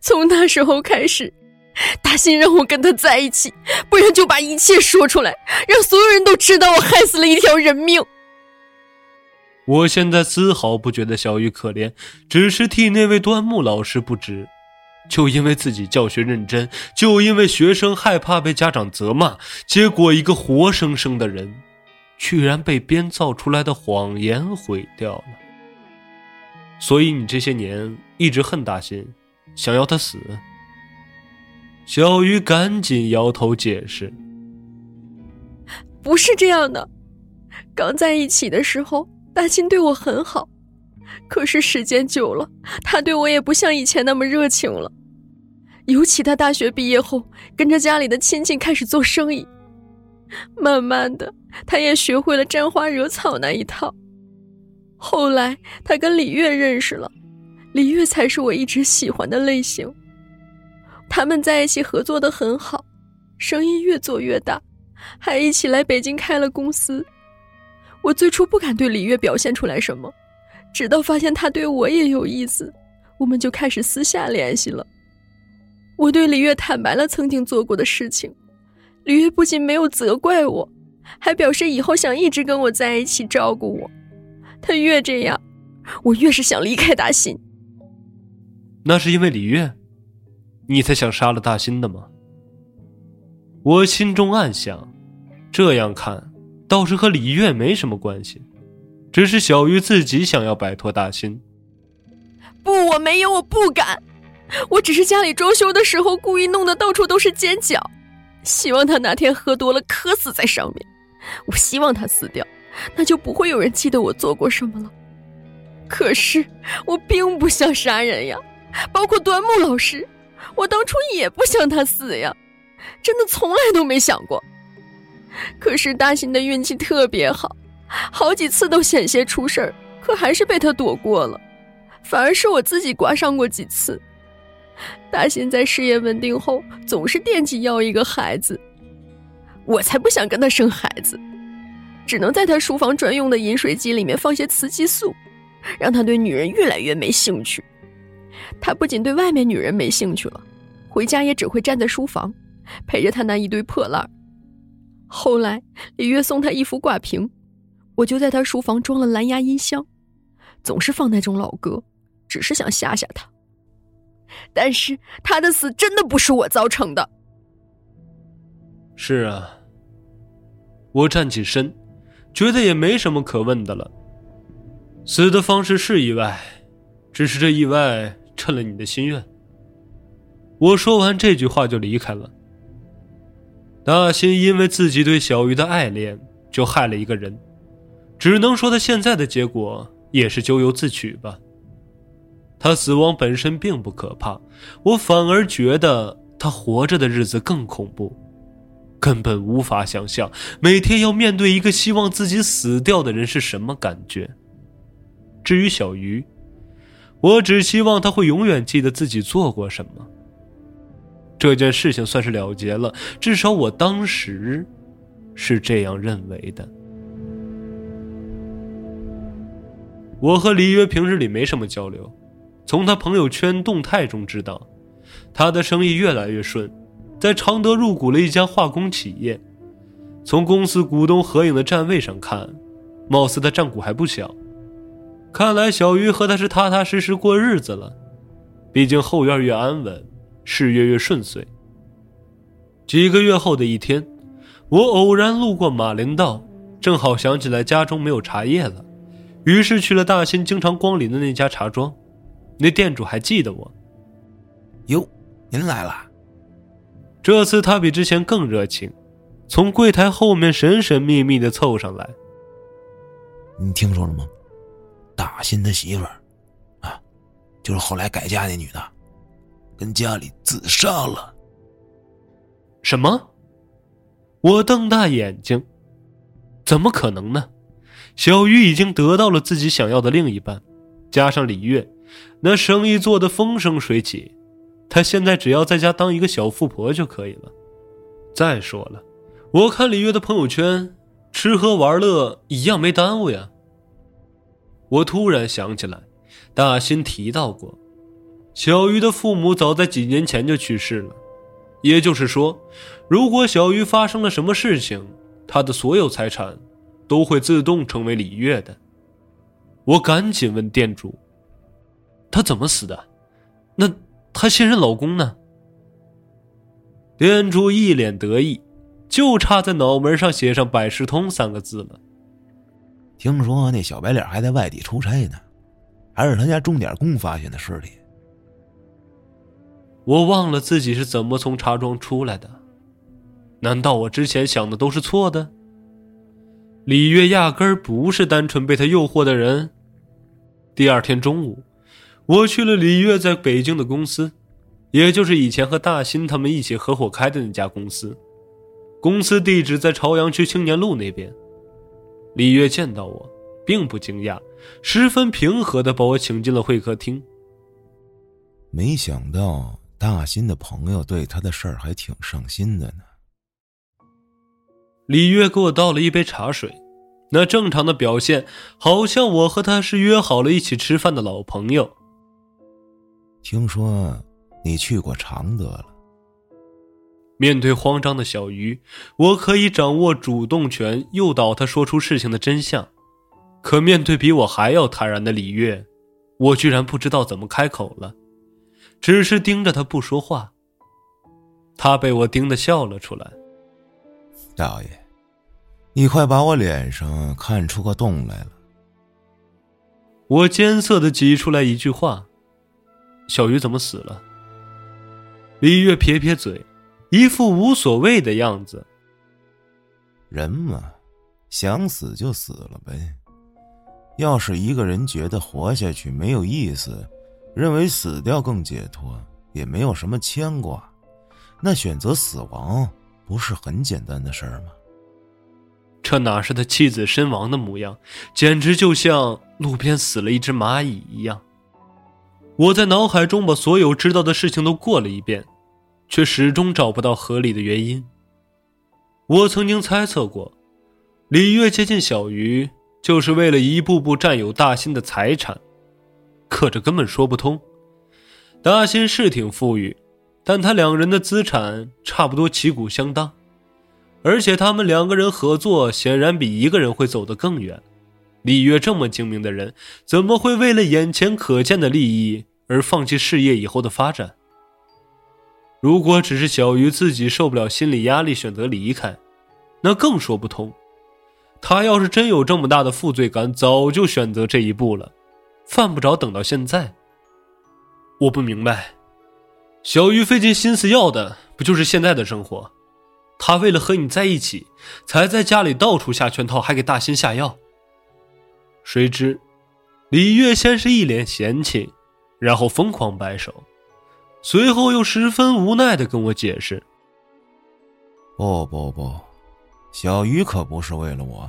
从那时候开始，大新让我跟他在一起，不然就把一切说出来，让所有人都知道我害死了一条人命。我现在丝毫不觉得小雨可怜，只是替那位端木老师不值。就因为自己教学认真，就因为学生害怕被家长责骂，结果一个活生生的人，居然被编造出来的谎言毁掉了。所以你这些年一直恨大新，想要他死。小鱼赶紧摇头解释：“不是这样的，刚在一起的时候，大新对我很好，可是时间久了，他对我也不像以前那么热情了。尤其他大学毕业后，跟着家里的亲戚开始做生意，慢慢的，他也学会了沾花惹草那一套。后来他跟李月认识了，李月才是我一直喜欢的类型。”他们在一起合作的很好，生意越做越大，还一起来北京开了公司。我最初不敢对李月表现出来什么，直到发现他对我也有意思，我们就开始私下联系了。我对李月坦白了曾经做过的事情，李月不仅没有责怪我，还表示以后想一直跟我在一起照顾我。他越这样，我越是想离开大新。那是因为李月。你才想杀了大新的吗？我心中暗想，这样看倒是和李月没什么关系，只是小鱼自己想要摆脱大新。不，我没有，我不敢，我只是家里装修的时候故意弄得到处都是尖角，希望他哪天喝多了磕死在上面。我希望他死掉，那就不会有人记得我做过什么了。可是我并不想杀人呀，包括端木老师。我当初也不想他死呀，真的从来都没想过。可是大新的运气特别好，好几次都险些出事儿，可还是被他躲过了。反而是我自己刮伤过几次。大新在事业稳定后，总是惦记要一个孩子，我才不想跟他生孩子，只能在他书房专用的饮水机里面放些雌激素，让他对女人越来越没兴趣。他不仅对外面女人没兴趣了，回家也只会站在书房，陪着他那一堆破烂后来李月送他一幅挂屏，我就在他书房装了蓝牙音箱，总是放那种老歌，只是想吓吓他。但是他的死真的不是我造成的。是啊，我站起身，觉得也没什么可问的了。死的方式是意外，只是这意外。趁了你的心愿。我说完这句话就离开了。大新因为自己对小鱼的爱恋，就害了一个人，只能说他现在的结果也是咎由自取吧。他死亡本身并不可怕，我反而觉得他活着的日子更恐怖，根本无法想象每天要面对一个希望自己死掉的人是什么感觉。至于小鱼。我只希望他会永远记得自己做过什么。这件事情算是了结了，至少我当时是这样认为的。我和李约平日里没什么交流，从他朋友圈动态中知道，他的生意越来越顺，在常德入股了一家化工企业。从公司股东合影的站位上看，貌似他占股还不小。看来小鱼和他是踏踏实实过日子了，毕竟后院越安稳，事业越顺遂。几个月后的一天，我偶然路过马陵道，正好想起来家中没有茶叶了，于是去了大新经常光临的那家茶庄。那店主还记得我。哟，您来了。这次他比之前更热情，从柜台后面神神秘秘的凑上来。你听说了吗？大新的媳妇儿，啊，就是后来改嫁那女的，跟家里自杀了。什么？我瞪大眼睛，怎么可能呢？小鱼已经得到了自己想要的另一半，加上李月，那生意做得风生水起，她现在只要在家当一个小富婆就可以了。再说了，我看李月的朋友圈，吃喝玩乐一样没耽误呀。我突然想起来，大新提到过，小鱼的父母早在几年前就去世了。也就是说，如果小鱼发生了什么事情，他的所有财产都会自动成为李月的。我赶紧问店主：“她怎么死的？那她现任老公呢？”店主一脸得意，就差在脑门上写上“百事通”三个字了。听说那小白脸还在外地出差呢，还是他家钟点工发现的尸体。我忘了自己是怎么从茶庄出来的。难道我之前想的都是错的？李月压根儿不是单纯被他诱惑的人。第二天中午，我去了李月在北京的公司，也就是以前和大新他们一起合伙开的那家公司。公司地址在朝阳区青年路那边。李月见到我，并不惊讶，十分平和的把我请进了会客厅。没想到大新的朋友对他的事儿还挺上心的呢。李月给我倒了一杯茶水，那正常的表现，好像我和他是约好了一起吃饭的老朋友。听说你去过常德了。面对慌张的小鱼，我可以掌握主动权，诱导他说出事情的真相。可面对比我还要坦然的李月，我居然不知道怎么开口了，只是盯着他不说话。他被我盯得笑了出来。大爷，你快把我脸上看出个洞来了！我艰涩的挤出来一句话：“小鱼怎么死了？”李月撇撇嘴，一副无所谓的样子。人嘛，想死就死了呗。要是一个人觉得活下去没有意思，认为死掉更解脱，也没有什么牵挂，那选择死亡。不是很简单的事儿吗？这哪是他妻子身亡的模样，简直就像路边死了一只蚂蚁一样。我在脑海中把所有知道的事情都过了一遍，却始终找不到合理的原因。我曾经猜测过，李月接近小鱼就是为了一步步占有大新的财产，可这根本说不通。大新是挺富裕。但他两人的资产差不多旗鼓相当，而且他们两个人合作显然比一个人会走得更远。李月这么精明的人，怎么会为了眼前可见的利益而放弃事业以后的发展？如果只是小鱼自己受不了心理压力选择离开，那更说不通。他要是真有这么大的负罪感，早就选择这一步了，犯不着等到现在。我不明白。小鱼费尽心思要的不就是现在的生活？他为了和你在一起，才在家里到处下圈套，还给大新下药。谁知，李月先是一脸嫌弃，然后疯狂摆手，随后又十分无奈的跟我解释：“不不不，小鱼可不是为了我，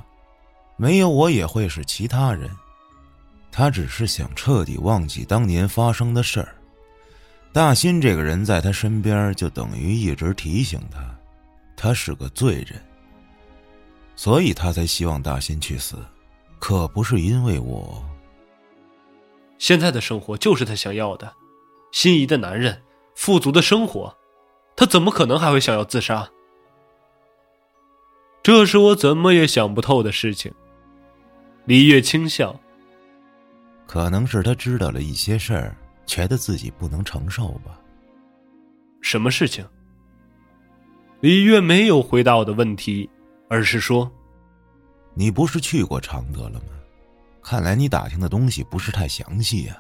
没有我也会是其他人。他只是想彻底忘记当年发生的事儿。”大新这个人在他身边，就等于一直提醒他，他是个罪人，所以他才希望大新去死，可不是因为我。现在的生活就是他想要的，心仪的男人，富足的生活，他怎么可能还会想要自杀？这是我怎么也想不透的事情。李月轻笑，可能是他知道了一些事儿。觉得自己不能承受吧？什么事情？李月没有回答我的问题，而是说：“你不是去过常德了吗？看来你打听的东西不是太详细呀。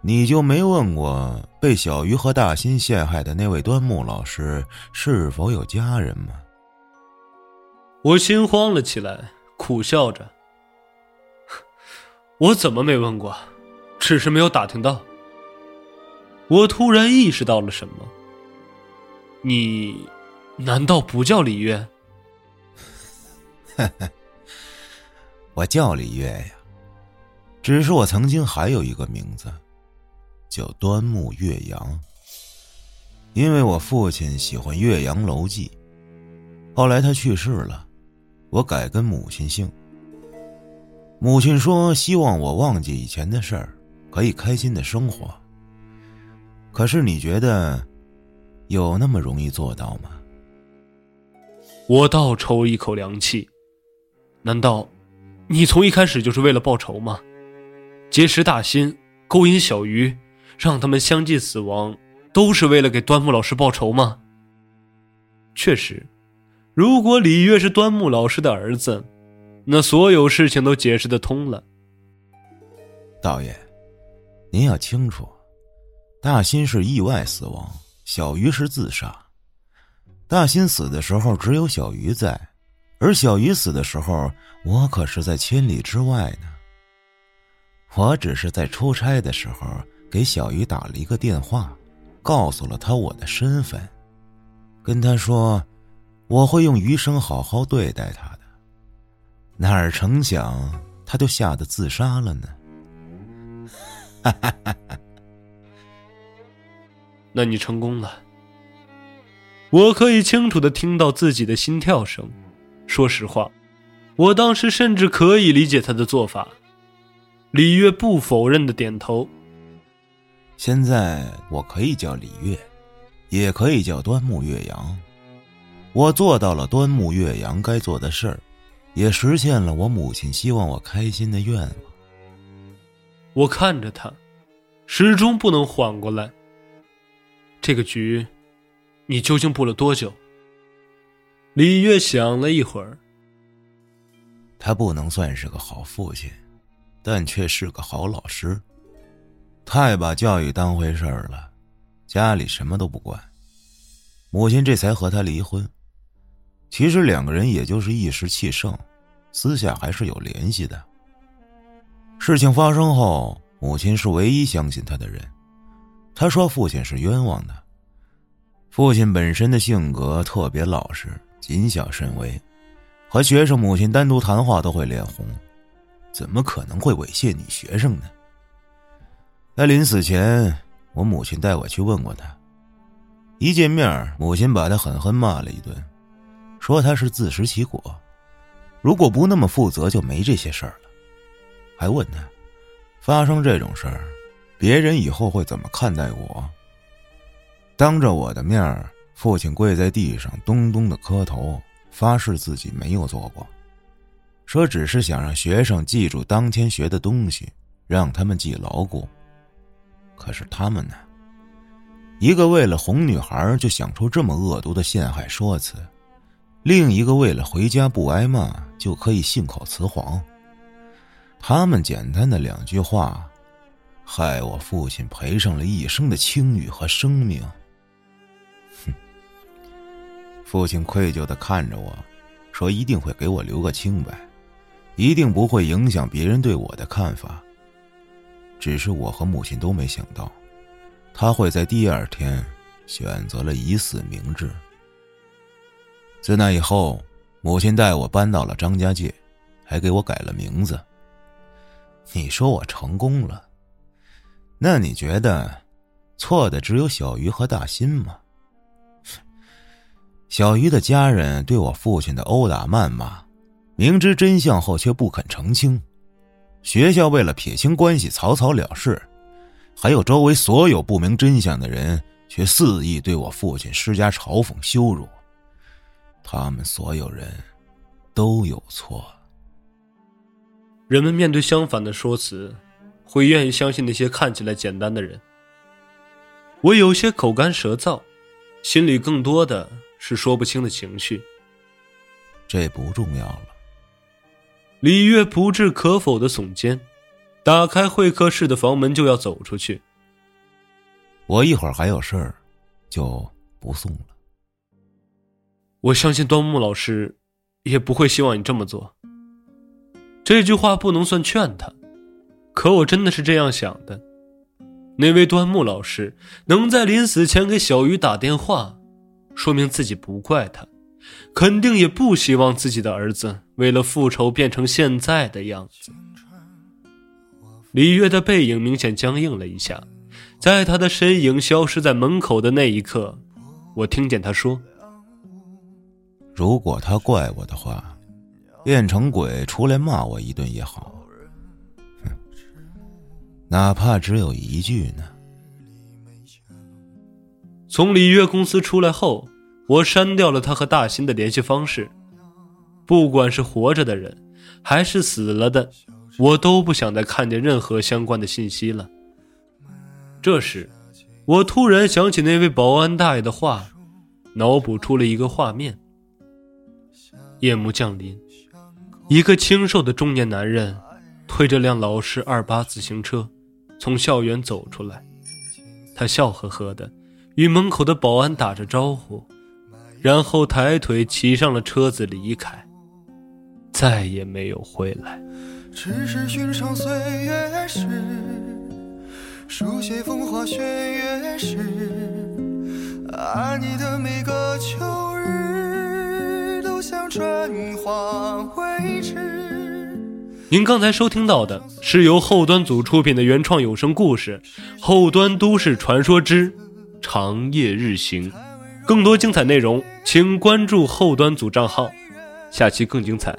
你就没问过被小鱼和大新陷害的那位端木老师是否有家人吗？”我心慌了起来，苦笑着：“ [LAUGHS] 我怎么没问过？只是没有打听到。”我突然意识到了什么。你难道不叫李月？[LAUGHS] 我叫李月呀，只是我曾经还有一个名字，叫端木岳阳。因为我父亲喜欢岳阳楼记，后来他去世了，我改跟母亲姓。母亲说希望我忘记以前的事儿，可以开心的生活。可是你觉得，有那么容易做到吗？我倒抽一口凉气。难道，你从一开始就是为了报仇吗？结识大新，勾引小鱼，让他们相继死亡，都是为了给端木老师报仇吗？确实，如果李月是端木老师的儿子，那所有事情都解释得通了。道爷，您要清楚。大新是意外死亡，小鱼是自杀。大新死的时候只有小鱼在，而小鱼死的时候，我可是在千里之外呢。我只是在出差的时候给小鱼打了一个电话，告诉了他我的身份，跟他说我会用余生好好对待他的。哪儿成想他就吓得自杀了呢？哈哈哈哈。那你成功了。我可以清楚的听到自己的心跳声。说实话，我当时甚至可以理解他的做法。李月不否认的点头。现在我可以叫李月，也可以叫端木岳阳。我做到了端木岳阳该做的事儿，也实现了我母亲希望我开心的愿望。我看着他，始终不能缓过来。这个局，你究竟布了多久？李月想了一会儿。他不能算是个好父亲，但却是个好老师。太把教育当回事儿了，家里什么都不管，母亲这才和他离婚。其实两个人也就是一时气盛，私下还是有联系的。事情发生后，母亲是唯一相信他的人。他说：“父亲是冤枉的。父亲本身的性格特别老实，谨小慎微，和学生母亲单独谈话都会脸红，怎么可能会猥亵女学生呢？”在临死前，我母亲带我去问过他。一见面，母亲把他狠狠骂了一顿，说他是自食其果，如果不那么负责，就没这些事儿了。还问他，发生这种事儿。别人以后会怎么看待我？当着我的面父亲跪在地上，咚咚的磕头，发誓自己没有做过，说只是想让学生记住当天学的东西，让他们记牢固。可是他们呢？一个为了哄女孩就想出这么恶毒的陷害说辞，另一个为了回家不挨骂就可以信口雌黄。他们简单的两句话。害我父亲赔上了一生的清誉和生命。哼！父亲愧疚的看着我，说：“一定会给我留个清白，一定不会影响别人对我的看法。”只是我和母亲都没想到，他会在第二天选择了以死明志。自那以后，母亲带我搬到了张家界，还给我改了名字。你说我成功了？那你觉得，错的只有小鱼和大新吗？小鱼的家人对我父亲的殴打谩骂，明知真相后却不肯澄清；学校为了撇清关系草草了事，还有周围所有不明真相的人却肆意对我父亲施加嘲讽羞辱。他们所有人都有错。人们面对相反的说辞。会愿意相信那些看起来简单的人。我有些口干舌燥，心里更多的是说不清的情绪。这不重要了。李月不置可否的耸肩，打开会客室的房门就要走出去。我一会儿还有事儿，就不送了。我相信端木老师，也不会希望你这么做。这句话不能算劝他。可我真的是这样想的，那位端木老师能在临死前给小鱼打电话，说明自己不怪他，肯定也不希望自己的儿子为了复仇变成现在的样子。李月的背影明显僵硬了一下，在他的身影消失在门口的那一刻，我听见他说：“如果他怪我的话，变成鬼出来骂我一顿也好。”哪怕只有一句呢。从里约公司出来后，我删掉了他和大新的联系方式。不管是活着的人，还是死了的，我都不想再看见任何相关的信息了。这时，我突然想起那位保安大爷的话，脑补出了一个画面：夜幕降临，一个清瘦的中年男人推着辆老式二八自行车。从校园走出来，他笑呵呵的与门口的保安打着招呼，然后抬腿骑上了车子离开，再也没有回来。只是寻常岁月事，书写风花雪月时，爱你的每个秋日都像春花未知。您刚才收听到的是由后端组出品的原创有声故事《后端都市传说之长夜日行》，更多精彩内容请关注后端组账号，下期更精彩。